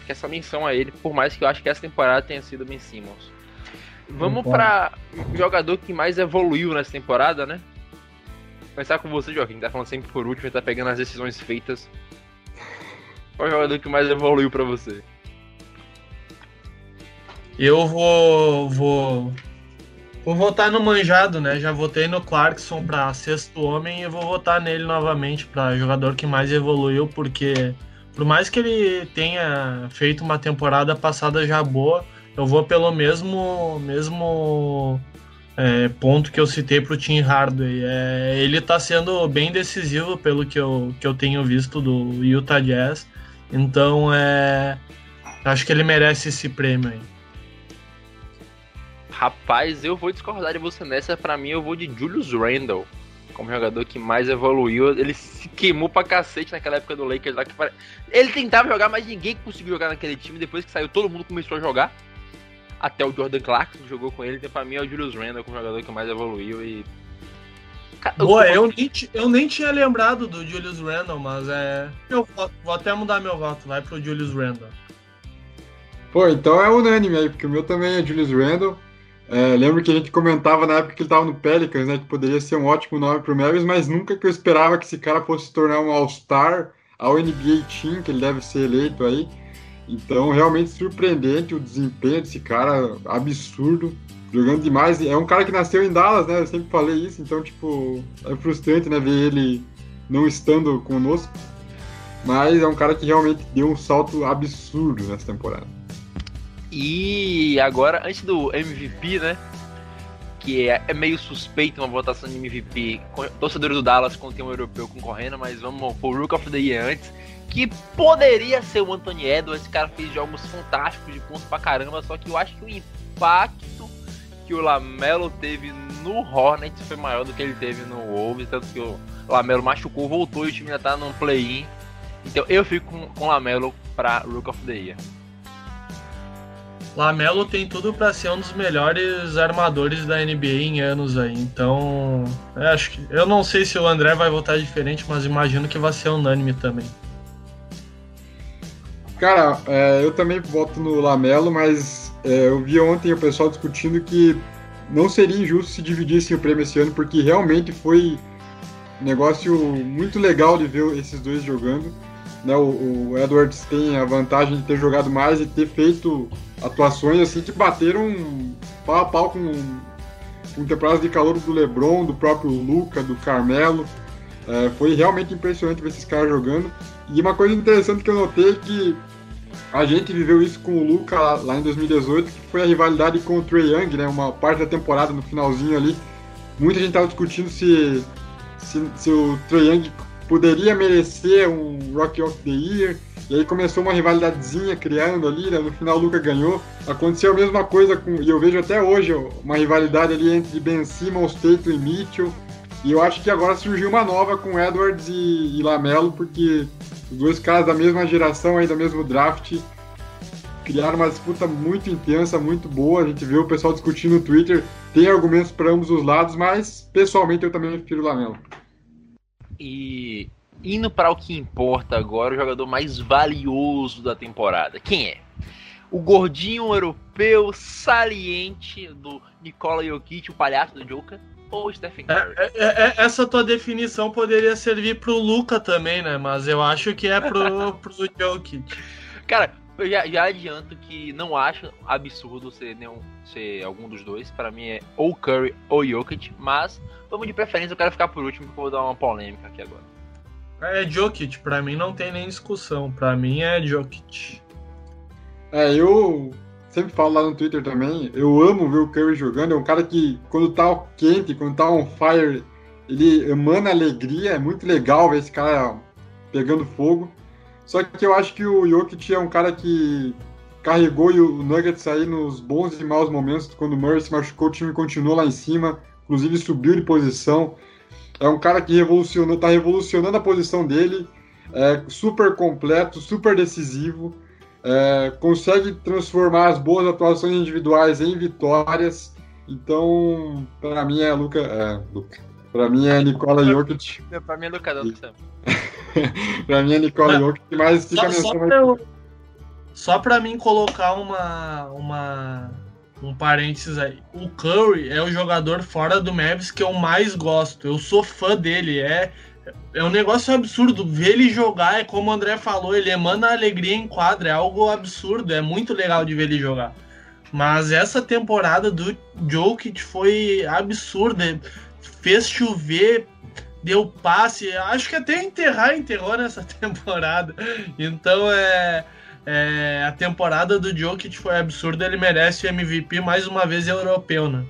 fica essa menção a ele, por mais que eu acho que essa temporada tenha sido Ben Simmons. Vamos para o jogador que mais evoluiu nessa temporada, né? Começar com você, Joaquim, que tá falando sempre por último e tá pegando as decisões feitas. Qual é o jogador que mais evoluiu para você? Eu vou, vou Vou votar no manjado, né? Já votei no Clarkson para sexto homem e vou votar nele novamente para jogador que mais evoluiu, porque por mais que ele tenha feito uma temporada passada já boa, eu vou pelo mesmo mesmo é, ponto que eu citei para o Tim Hardaway. É, ele está sendo bem decisivo pelo que eu, que eu tenho visto do Utah Jazz, então é, acho que ele merece esse prêmio aí. Rapaz, eu vou discordar de você nessa. Pra mim, eu vou de Julius Randle. Como jogador que mais evoluiu. Ele se queimou pra cacete naquela época do Lakers lá. Que Ele tentava jogar, mas ninguém conseguiu jogar naquele time. Depois que saiu, todo mundo começou a jogar. Até o Jordan Clarkson que jogou com ele. Então, pra mim, é o Julius Randle como jogador que mais evoluiu. E Boa, eu nem, eu nem tinha lembrado do Julius Randle, mas é. Eu vou até mudar meu voto, vai pro Julius Randle. Pô, então é unânime aí, porque o meu também é Julius Randle. É, lembro que a gente comentava na época que ele estava no Pelicans, né, que poderia ser um ótimo nome para o Mavis, mas nunca que eu esperava que esse cara fosse se tornar um All-Star ao NBA Team, que ele deve ser eleito aí. Então, realmente surpreendente o desempenho desse cara, absurdo, jogando demais. É um cara que nasceu em Dallas, né? Eu sempre falei isso, então, tipo, é frustrante, né, ver ele não estando conosco. Mas é um cara que realmente deu um salto absurdo nessa temporada. E agora, antes do MVP, né? Que é, é meio suspeito uma votação de MVP. Torcedores do Dallas contém um europeu concorrendo, mas vamos pro Rook of the Year antes. Que poderia ser o Anthony Edwards. Esse cara fez jogos fantásticos de pontos pra caramba. Só que eu acho que o impacto que o Lamelo teve no Hornets foi maior do que ele teve no Wolves. Tanto que o Lamelo machucou, voltou e o time já tá num play-in. Então eu fico com, com o Lamelo pra Rook of the Year. Lamelo tem tudo para ser um dos melhores armadores da NBA em anos aí. Então, eu acho que eu não sei se o André vai votar diferente, mas imagino que vai ser unânime também. Cara, é, eu também voto no Lamelo, mas é, eu vi ontem o pessoal discutindo que não seria injusto se dividissem o prêmio esse ano, porque realmente foi um negócio muito legal de ver esses dois jogando. Né, o, o, Edwards tem a vantagem de ter jogado mais e ter feito atuações assim que bateram pau a pau com, com temporadas de calor do LeBron, do próprio Luca, do Carmelo. É, foi realmente impressionante ver esses caras jogando. E uma coisa interessante que eu notei é que a gente viveu isso com o Luca lá, em 2018, que foi a rivalidade com o Trey Young, né, uma parte da temporada no finalzinho ali. Muita gente estava discutindo se, se, se o Trey Young poderia merecer um Rock of the Year. E aí começou uma rivalidadezinha criando ali, né? no final o Luca ganhou. Aconteceu a mesma coisa com, e eu vejo até hoje uma rivalidade ali entre Ben Simmons, Tatum e Mitchell. E eu acho que agora surgiu uma nova com Edwards e, e Lamelo, porque os dois caras da mesma geração aí, do mesmo draft, criaram uma disputa muito intensa, muito boa. A gente vê o pessoal discutindo no Twitter. Tem argumentos para ambos os lados, mas pessoalmente eu também prefiro o Lamelo. E indo para o que importa agora, o jogador mais valioso da temporada. Quem é? O gordinho europeu saliente do Nikola Jokic, o palhaço do Joker, ou Stephen é, Curry? É, é, é, essa tua definição poderia servir pro Luca também, né? Mas eu acho que é pro, pro Jokic. Cara, eu já, já, adianto que não acho absurdo ser, nenhum, ser algum dos dois. Para mim é ou Curry ou Jokic, mas vamos de preferência, eu quero ficar por último porque eu vou dar uma polêmica aqui agora. É Jokic, para mim não tem nem discussão. Para mim é Jokic. É, eu sempre falo lá no Twitter também, eu amo ver o Curry jogando, é um cara que quando tá quente, quando tá on fire, ele emana alegria, é muito legal ver esse cara pegando fogo. Só que eu acho que o Jokic é um cara que carregou o Nuggets aí nos bons e maus momentos. Quando o Murray se machucou, o time continuou lá em cima, inclusive subiu de posição. É um cara que revolucionou, tá revolucionando a posição dele. É super completo, super decisivo. É, consegue transformar as boas atuações individuais em vitórias. Então, para mim é Luca, é, Luca. Para mim é Nicola Jokic. Para mim é Luca Doncic. para mim é Nicola Jokic, mas fica só, só pra, eu, só pra mim colocar uma uma um parênteses aí. O Curry é o jogador fora do Mavs que eu mais gosto. Eu sou fã dele, é é um negócio absurdo. Ver ele jogar é como o André falou, ele emana alegria em quadra, é algo absurdo, é muito legal de ver ele jogar. Mas essa temporada do Jokic foi absurda. Fez chover, deu passe. Acho que até enterrar enterrou nessa temporada. Então é, é a temporada do Jokic foi absurda. Ele merece o MVP mais uma vez europeu, né?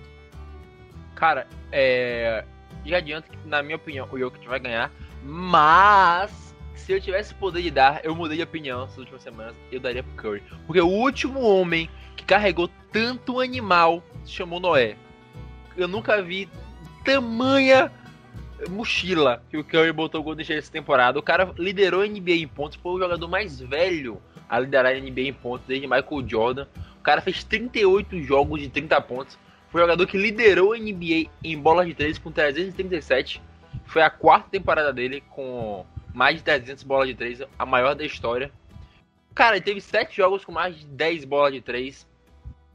Cara, é, já adianto que, na minha opinião, o Jokic vai ganhar. Mas, se eu tivesse poder de dar, eu mudei de opinião nas últimas semanas. Eu daria pro Curry. Porque o último homem que carregou tanto animal se chamou Noé. Eu nunca vi tamanha mochila que o Curry botou o Golden State essa temporada. O cara liderou a NBA em pontos, foi o jogador mais velho a liderar a NBA em pontos desde Michael Jordan. O cara fez 38 jogos de 30 pontos. Foi o jogador que liderou a NBA em bola de 3 com 337. Foi a quarta temporada dele com mais de 300 bolas de 3, a maior da história. Cara, ele teve 7 jogos com mais de 10 bolas de 3.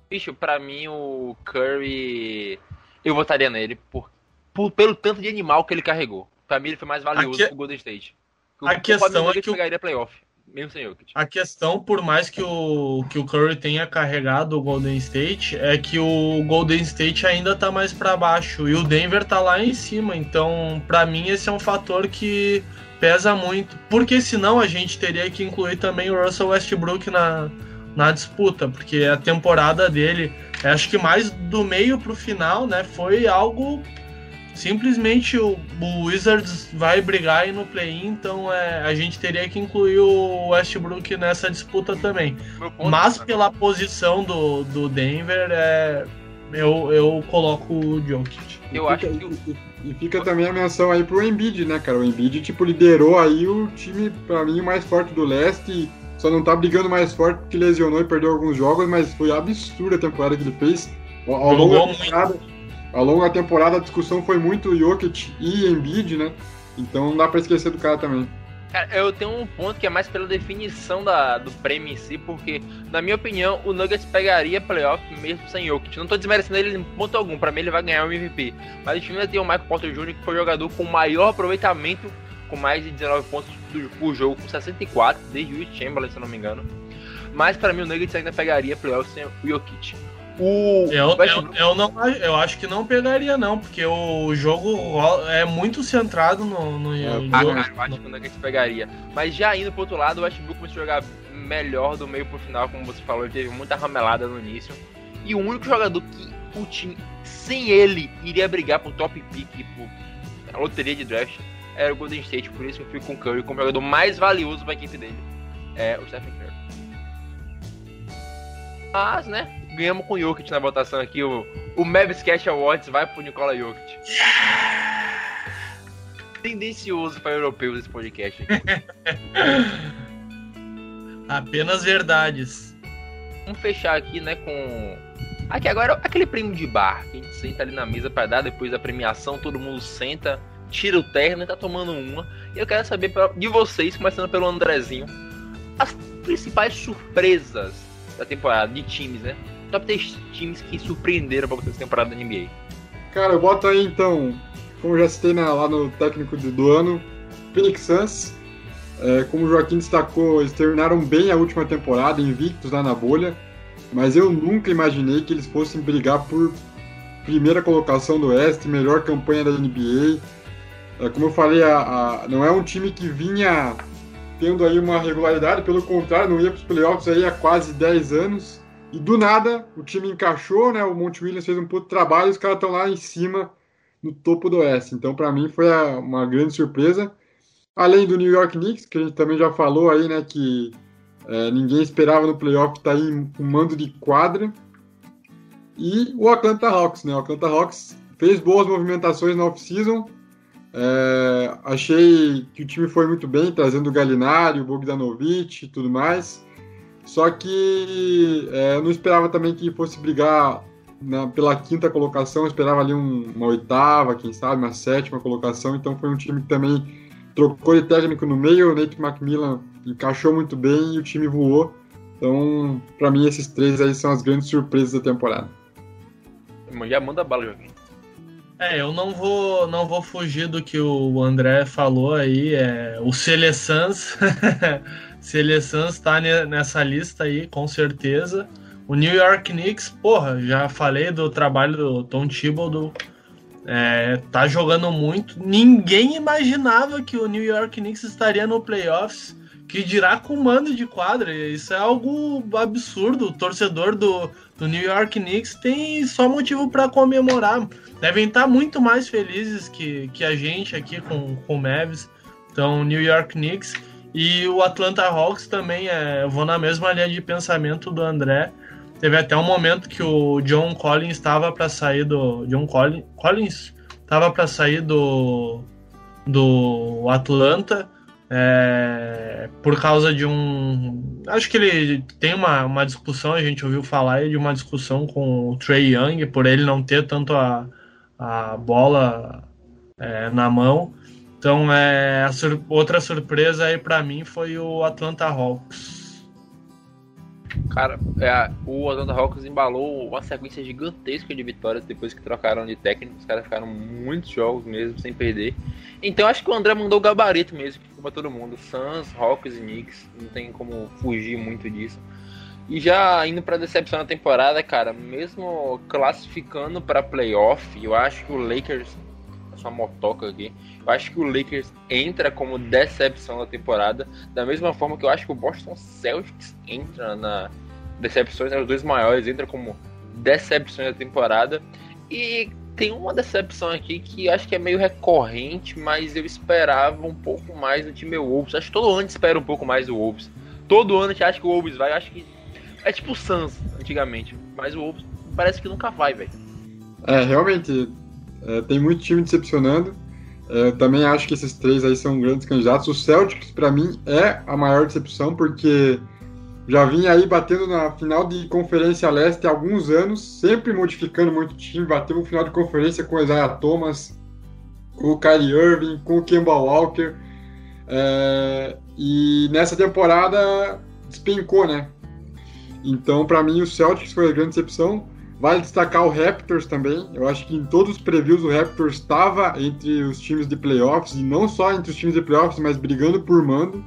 Bicho, pra mim o Curry. Eu votaria nele por, por, pelo tanto de animal que ele carregou. Pra mim ele foi mais valioso que... pro Golden State. a questão é que o... pegaria playoff mesmo sem Jokic. A questão, por mais que o, que o Curry tenha carregado o Golden State, é que o Golden State ainda tá mais para baixo e o Denver tá lá em cima. Então, para mim, esse é um fator que pesa muito. Porque senão a gente teria que incluir também o Russell Westbrook na, na disputa, porque a temporada dele, acho que mais do meio pro final, né, foi algo simplesmente o, o Wizards vai brigar aí no play-in, então é, a gente teria que incluir o Westbrook nessa disputa também. Mas né? pela posição do, do Denver, é, eu, eu coloco o Jokic. Eu e acho fica, que... E, fica também a menção aí pro Embiid, né, cara? O Embiid, tipo, liderou aí o time, pra mim, mais forte do leste. Só não tá brigando mais forte porque lesionou e perdeu alguns jogos, mas foi absurda a temporada que ele fez. Ao longo da temporada, ao longo da temporada a discussão foi muito Jokic e Embiid, né? Então não dá pra esquecer do cara também. Cara, eu tenho um ponto que é mais pela definição da, do prêmio em si, porque, na minha opinião, o Nuggets pegaria playoff mesmo sem Jokic. Não tô desmerecendo ele em ponto algum, pra mim ele vai ganhar o MVP. Mas o time ainda tem o Michael Porter Jr., que foi o jogador com maior aproveitamento, com mais de 19 pontos por jogo, com 64, desde o Chamberlain, se eu não me engano. Mas para mim o Nuggets ainda pegaria playoff sem o Jokic. O eu, eu, eu, não, eu acho que não pegaria, não, porque o jogo é muito centrado no. no, é, no ah, cara, eu acho que o Nuggets pegaria. Mas já indo pro outro lado, o Westbrook começou a jogar melhor do meio pro final, como você falou, ele teve muita ramelada no início. E o único jogador que o time, sem ele, iria brigar pro top pick, por loteria de draft, era o Golden State. Por isso eu fico com o Curry como jogador mais valioso pra equipe dele. É o Stephen Curry. Mas, né? Ganhamos com o Jokic na votação aqui. O, o Mavis Cash Awards vai pro Nicola Jokic. Tendencioso para europeus esse podcast aqui. Apenas verdades. Vamos fechar aqui, né, com. Aqui agora aquele prêmio de bar que a gente senta ali na mesa para dar depois da premiação, todo mundo senta, tira o terno e tá tomando uma. E eu quero saber de vocês, começando pelo Andrezinho, as principais surpresas da temporada de times, né? Top 3 times que surpreenderam pra você essa temporada da NBA? Cara, eu boto aí então, como já citei na, lá no técnico do ano, Phoenix Suns. É, como o Joaquim destacou, eles terminaram bem a última temporada, invictos lá na bolha, mas eu nunca imaginei que eles fossem brigar por primeira colocação do Oeste, melhor campanha da NBA. É, como eu falei, a, a, não é um time que vinha tendo aí uma regularidade, pelo contrário, não ia para os playoffs aí há quase 10 anos. E do nada, o time encaixou, né? O Monte Williams fez um puto trabalho e os caras estão lá em cima, no topo do Oeste. Então, para mim, foi uma grande surpresa. além do New York Knicks, que a gente também já falou aí, né, que é, ninguém esperava no playoff estar tá aí um mando de quadra. E o Atlanta Hawks, né? O Atlanta Hawks fez boas movimentações na off-season. É, achei que o time foi muito bem, trazendo o Galinari, o Bogdanovic e tudo mais. Só que é, eu não esperava também que fosse brigar na, pela quinta colocação, eu esperava ali um, uma oitava, quem sabe, uma sétima colocação. Então foi um time que também trocou de técnico no meio. O Nate McMillan encaixou muito bem e o time voou. Então, para mim, esses três aí são as grandes surpresas da temporada. Já manda bala, Joaquim. É, eu não vou, não vou fugir do que o André falou aí. É, o Seleçans, Seleçans está nessa lista aí, com certeza. O New York Knicks, porra, já falei do trabalho do Tom Thibodeau, é, tá jogando muito. Ninguém imaginava que o New York Knicks estaria no playoffs que dirá comando de quadra. Isso é algo absurdo. O torcedor do, do New York Knicks tem só motivo para comemorar. Devem estar muito mais felizes que, que a gente aqui com, com o Mavs. Então, New York Knicks e o Atlanta Hawks também. É, eu vou na mesma linha de pensamento do André. Teve até um momento que o John Collins estava para sair do. John Collins, Collins estava para sair do, do Atlanta é, por causa de um. Acho que ele tem uma, uma discussão, a gente ouviu falar de uma discussão com o Trey Young, por ele não ter tanto a, a bola é, na mão. Então, é, sur outra surpresa aí para mim foi o Atlanta Hawks. Cara, é, o Atlanta Hawks embalou uma sequência gigantesca de vitórias depois que trocaram de técnico. Os caras ficaram muitos jogos mesmo sem perder. Então acho que o André mandou o gabarito mesmo para todo mundo. Suns, Hawks e Knicks. Não tem como fugir muito disso. E já indo para decepção da temporada, cara, mesmo classificando para playoff, eu acho que o Lakers essa motoca aqui. Eu acho que o Lakers entra como decepção da temporada, da mesma forma que eu acho que o Boston Celtics entra na decepções, né, os dois maiores entra como decepções da temporada. E tem uma decepção aqui que acho que é meio recorrente, mas eu esperava um pouco mais do time Wolves. Acho que todo ano espera um pouco mais do Wolves. Todo ano a gente acha que o Wolves vai, acho que é tipo o Suns antigamente, mas o Wolves parece que nunca vai, velho. É, realmente, é, tem muito time decepcionando. É, também acho que esses três aí são grandes candidatos. O Celtics, para mim, é a maior decepção, porque já vinha aí batendo na final de Conferência Leste há alguns anos, sempre modificando muito o time. Bateu no final de conferência com o Isaiah Thomas, com o Kyrie Irving, com o Kemba Walker. É, e nessa temporada despencou, né? Então, para mim, o Celtics foi a grande decepção. Vale destacar o Raptors também. Eu acho que em todos os previews o Raptors estava entre os times de playoffs, e não só entre os times de playoffs, mas brigando por mando.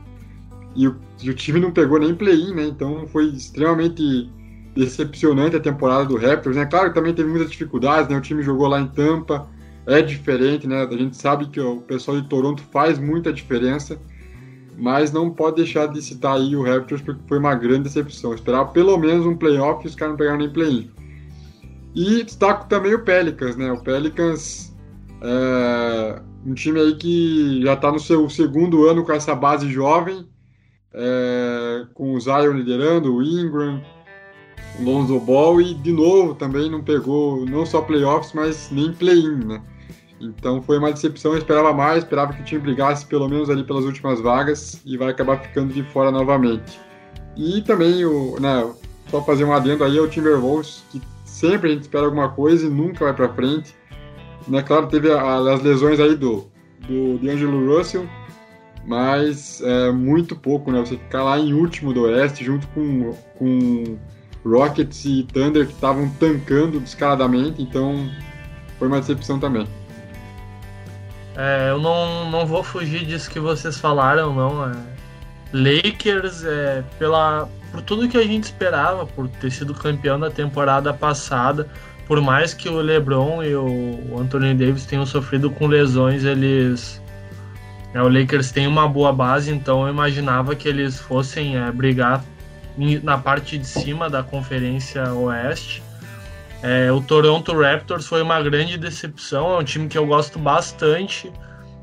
E o, e o time não pegou nem play-in, né? Então foi extremamente decepcionante a temporada do Raptors, né? Claro que também teve muitas dificuldades, né? O time jogou lá em Tampa, é diferente, né? A gente sabe que o pessoal de Toronto faz muita diferença, mas não pode deixar de citar aí o Raptors porque foi uma grande decepção. Eu esperava pelo menos um playoff e os caras não pegaram nem play-in. E destaco também o Pelicans, né? O Pelicans é um time aí que já está no seu segundo ano com essa base jovem, é, com o Zion liderando, o Ingram, o Lonzo Ball e de novo também não pegou não só playoffs, mas nem play-in, né? Então foi uma decepção, eu esperava mais, esperava que o time brigasse pelo menos ali pelas últimas vagas e vai acabar ficando de fora novamente. E também o, né, só fazer um adendo aí ao Timberwolves, que sempre a gente espera alguma coisa e nunca vai para frente. Né, claro, teve a, as lesões aí do, do D'Angelo Russell, mas é muito pouco, né? Você ficar lá em último do Oeste, junto com, com Rockets e Thunder, que estavam tancando descaradamente, então foi uma decepção também. É, eu não, não vou fugir disso que vocês falaram, não. É, Lakers, é, pela, por tudo que a gente esperava, por ter sido campeão da temporada passada, por mais que o LeBron e o Anthony Davis tenham sofrido com lesões, eles é, o Lakers tem uma boa base, então eu imaginava que eles fossem é, brigar na parte de cima da Conferência Oeste. É, o Toronto Raptors foi uma grande decepção, é um time que eu gosto bastante.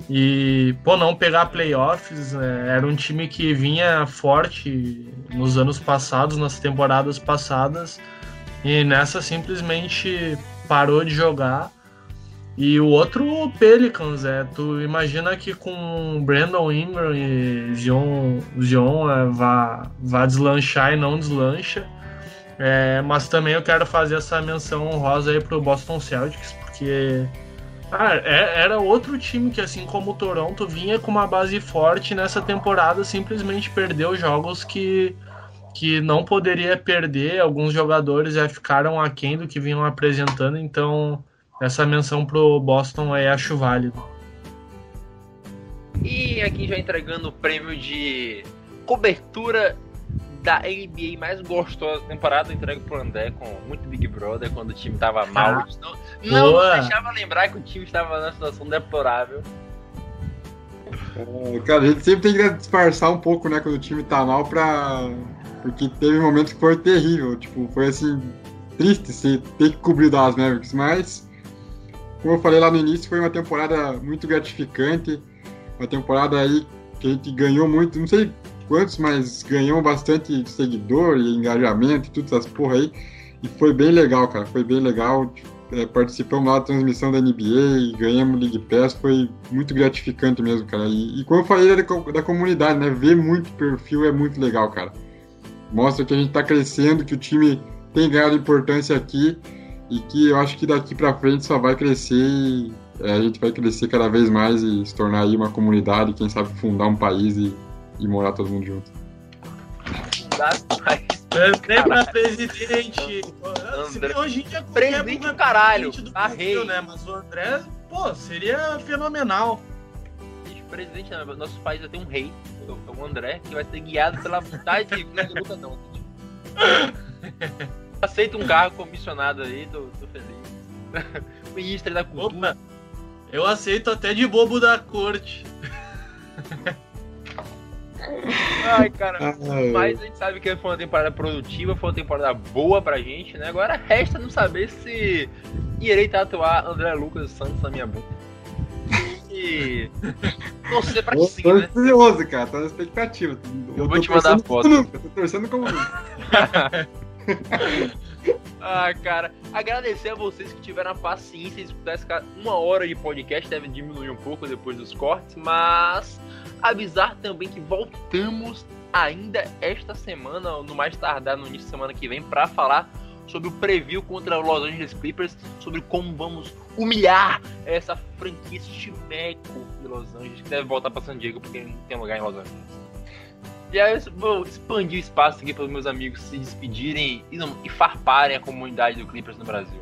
E, pô, não pegar playoffs, né? era um time que vinha forte nos anos passados, nas temporadas passadas, e nessa simplesmente parou de jogar. E o outro Pelicans, é, tu imagina que com Brandon Ingram e Zion, Zion é, vá, vá deslanchar e não deslancha. É, mas também eu quero fazer essa menção honrosa aí pro Boston Celtics, porque ah, é, era outro time que, assim como o Toronto, vinha com uma base forte nessa temporada, simplesmente perdeu jogos que, que não poderia perder. Alguns jogadores já ficaram aquém do que vinham apresentando, então essa menção pro Boston aí acho válido. E aqui já entregando o prêmio de cobertura da NBA mais gostosa da temporada, entrego pro André com muito Big Brother quando o time tava mal. Ah, não, não deixava lembrar que o time estava numa situação deplorável. É, cara, a gente sempre tem que disfarçar um pouco, né, quando o time tá mal pra. Porque teve momentos que foi terrível. Tipo, foi assim, triste você ter que cobrir Dallas Mavericks, mas. Como eu falei lá no início, foi uma temporada muito gratificante. Uma temporada aí que a gente ganhou muito. Não sei quantos, mas ganhou bastante seguidor e engajamento e tudo essas porra aí. E foi bem legal, cara. Foi bem legal. É, participamos lá da transmissão da NBA, ganhamos League Pass, foi muito gratificante mesmo, cara. E, e como eu falei da, da comunidade, né? Ver muito perfil é muito legal, cara. Mostra que a gente tá crescendo, que o time tem ganhado importância aqui e que eu acho que daqui para frente só vai crescer e é, a gente vai crescer cada vez mais e se tornar aí uma comunidade, quem sabe fundar um país e e morar todo mundo junto. Pra presidente. André. Hoje em dia presidente do caralho. Do tá Brasil, né? Mas o André, pô, seria fenomenal. Presidente, né? nosso país vai ter um rei, o André, que vai ser guiado pela vontade de luta, não. Aceita um cargo comissionado aí, tô, tô feliz. Ministro da Cultura. Opa, eu aceito até de bobo da corte. Ai, cara. Mas a gente sabe que foi uma temporada produtiva, foi uma temporada boa pra gente, né? Agora resta não saber se irei tatuar André Lucas Santos na minha boca. E. Torcer pra que sim, tô né? ansioso, cara, tô na expectativa. Eu, eu vou te mandar a foto. Nunca, tô torcendo como nunca. ah, cara, agradecer a vocês que tiveram a paciência de escutar esse cara. Uma hora de podcast deve diminuir um pouco depois dos cortes, mas Avisar também que voltamos ainda esta semana, no mais tardar no início da semana que vem, para falar sobre o preview contra o Los Angeles Clippers, sobre como vamos humilhar essa franquia chimeco de Los Angeles, que deve voltar para San Diego porque não tem lugar em Los Angeles. E aí eu vou expandir o espaço aqui para os meus amigos se despedirem e, e farparem a comunidade do Clippers no Brasil.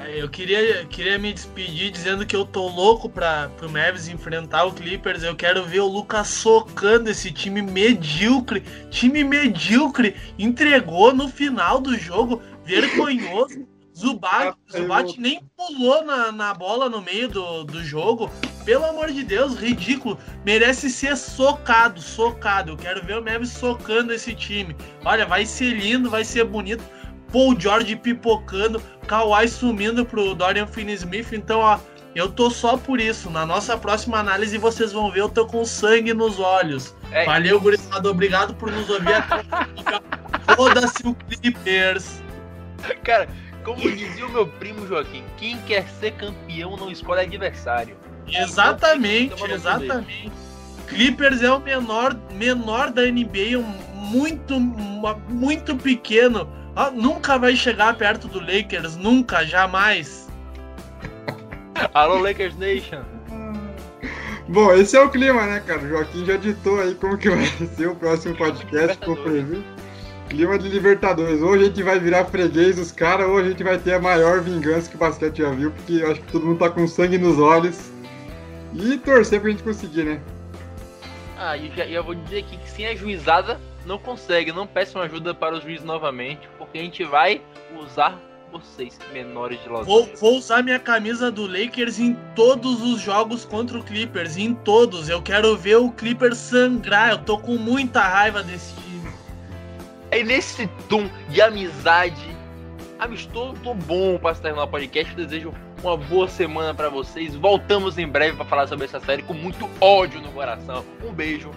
É, eu queria, queria me despedir dizendo que eu tô louco pra, pro Mavis enfrentar o Clippers. Eu quero ver o Lucas socando esse time medíocre. Time medíocre. Entregou no final do jogo. Vergonhoso. Zubat, Zubat nem pulou na, na bola no meio do, do jogo. Pelo amor de Deus, ridículo. Merece ser socado, socado. Eu quero ver o Mavis socando esse time. Olha, vai ser lindo, vai ser bonito. Paul George pipocando, Kawhi sumindo pro Dorian Finney-Smith. Então, ó, eu tô só por isso. Na nossa próxima análise vocês vão ver, eu tô com sangue nos olhos. É, Valeu, gurizada. Obrigado por nos ouvir Foda-se o Clippers. Cara, como dizia o meu primo Joaquim, quem quer ser campeão não escolhe adversário. Exatamente, exatamente. Clippers é o menor, menor da NBA, um muito, muito pequeno nunca vai chegar perto do Lakers, nunca, jamais. Alô, Lakers Nation. Bom, esse é o clima, né, cara? O Joaquim já ditou aí como que vai ser o próximo podcast que eu previ. Clima de Libertadores. Ou a gente vai virar freguês dos caras, ou a gente vai ter a maior vingança que o basquete já viu, porque eu acho que todo mundo tá com sangue nos olhos. E torcer pra gente conseguir, né? Ah, e eu, eu vou dizer aqui que sem a juizada não consegue, não peçam ajuda para os juízes novamente, porque a gente vai usar vocês, menores de Los vou, vou, usar minha camisa do Lakers em todos os jogos contra o Clippers, em todos. Eu quero ver o Clippers sangrar, eu tô com muita raiva desse time. É nesse tom de amizade, amistoso, tô bom para terminar o podcast. Eu desejo uma boa semana para vocês. Voltamos em breve para falar sobre essa série com muito ódio no coração. Um beijo.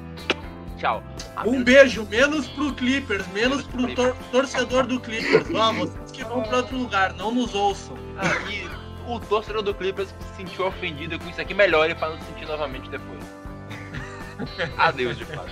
Tchau. Um beijo, menos pro Clippers, menos pro tor torcedor do Clippers. Ó, vocês que vão pra outro lugar, não nos ouçam. Ah, e o torcedor do Clippers se sentiu ofendido com isso aqui melhore para não sentir novamente depois. Adeus, de fato.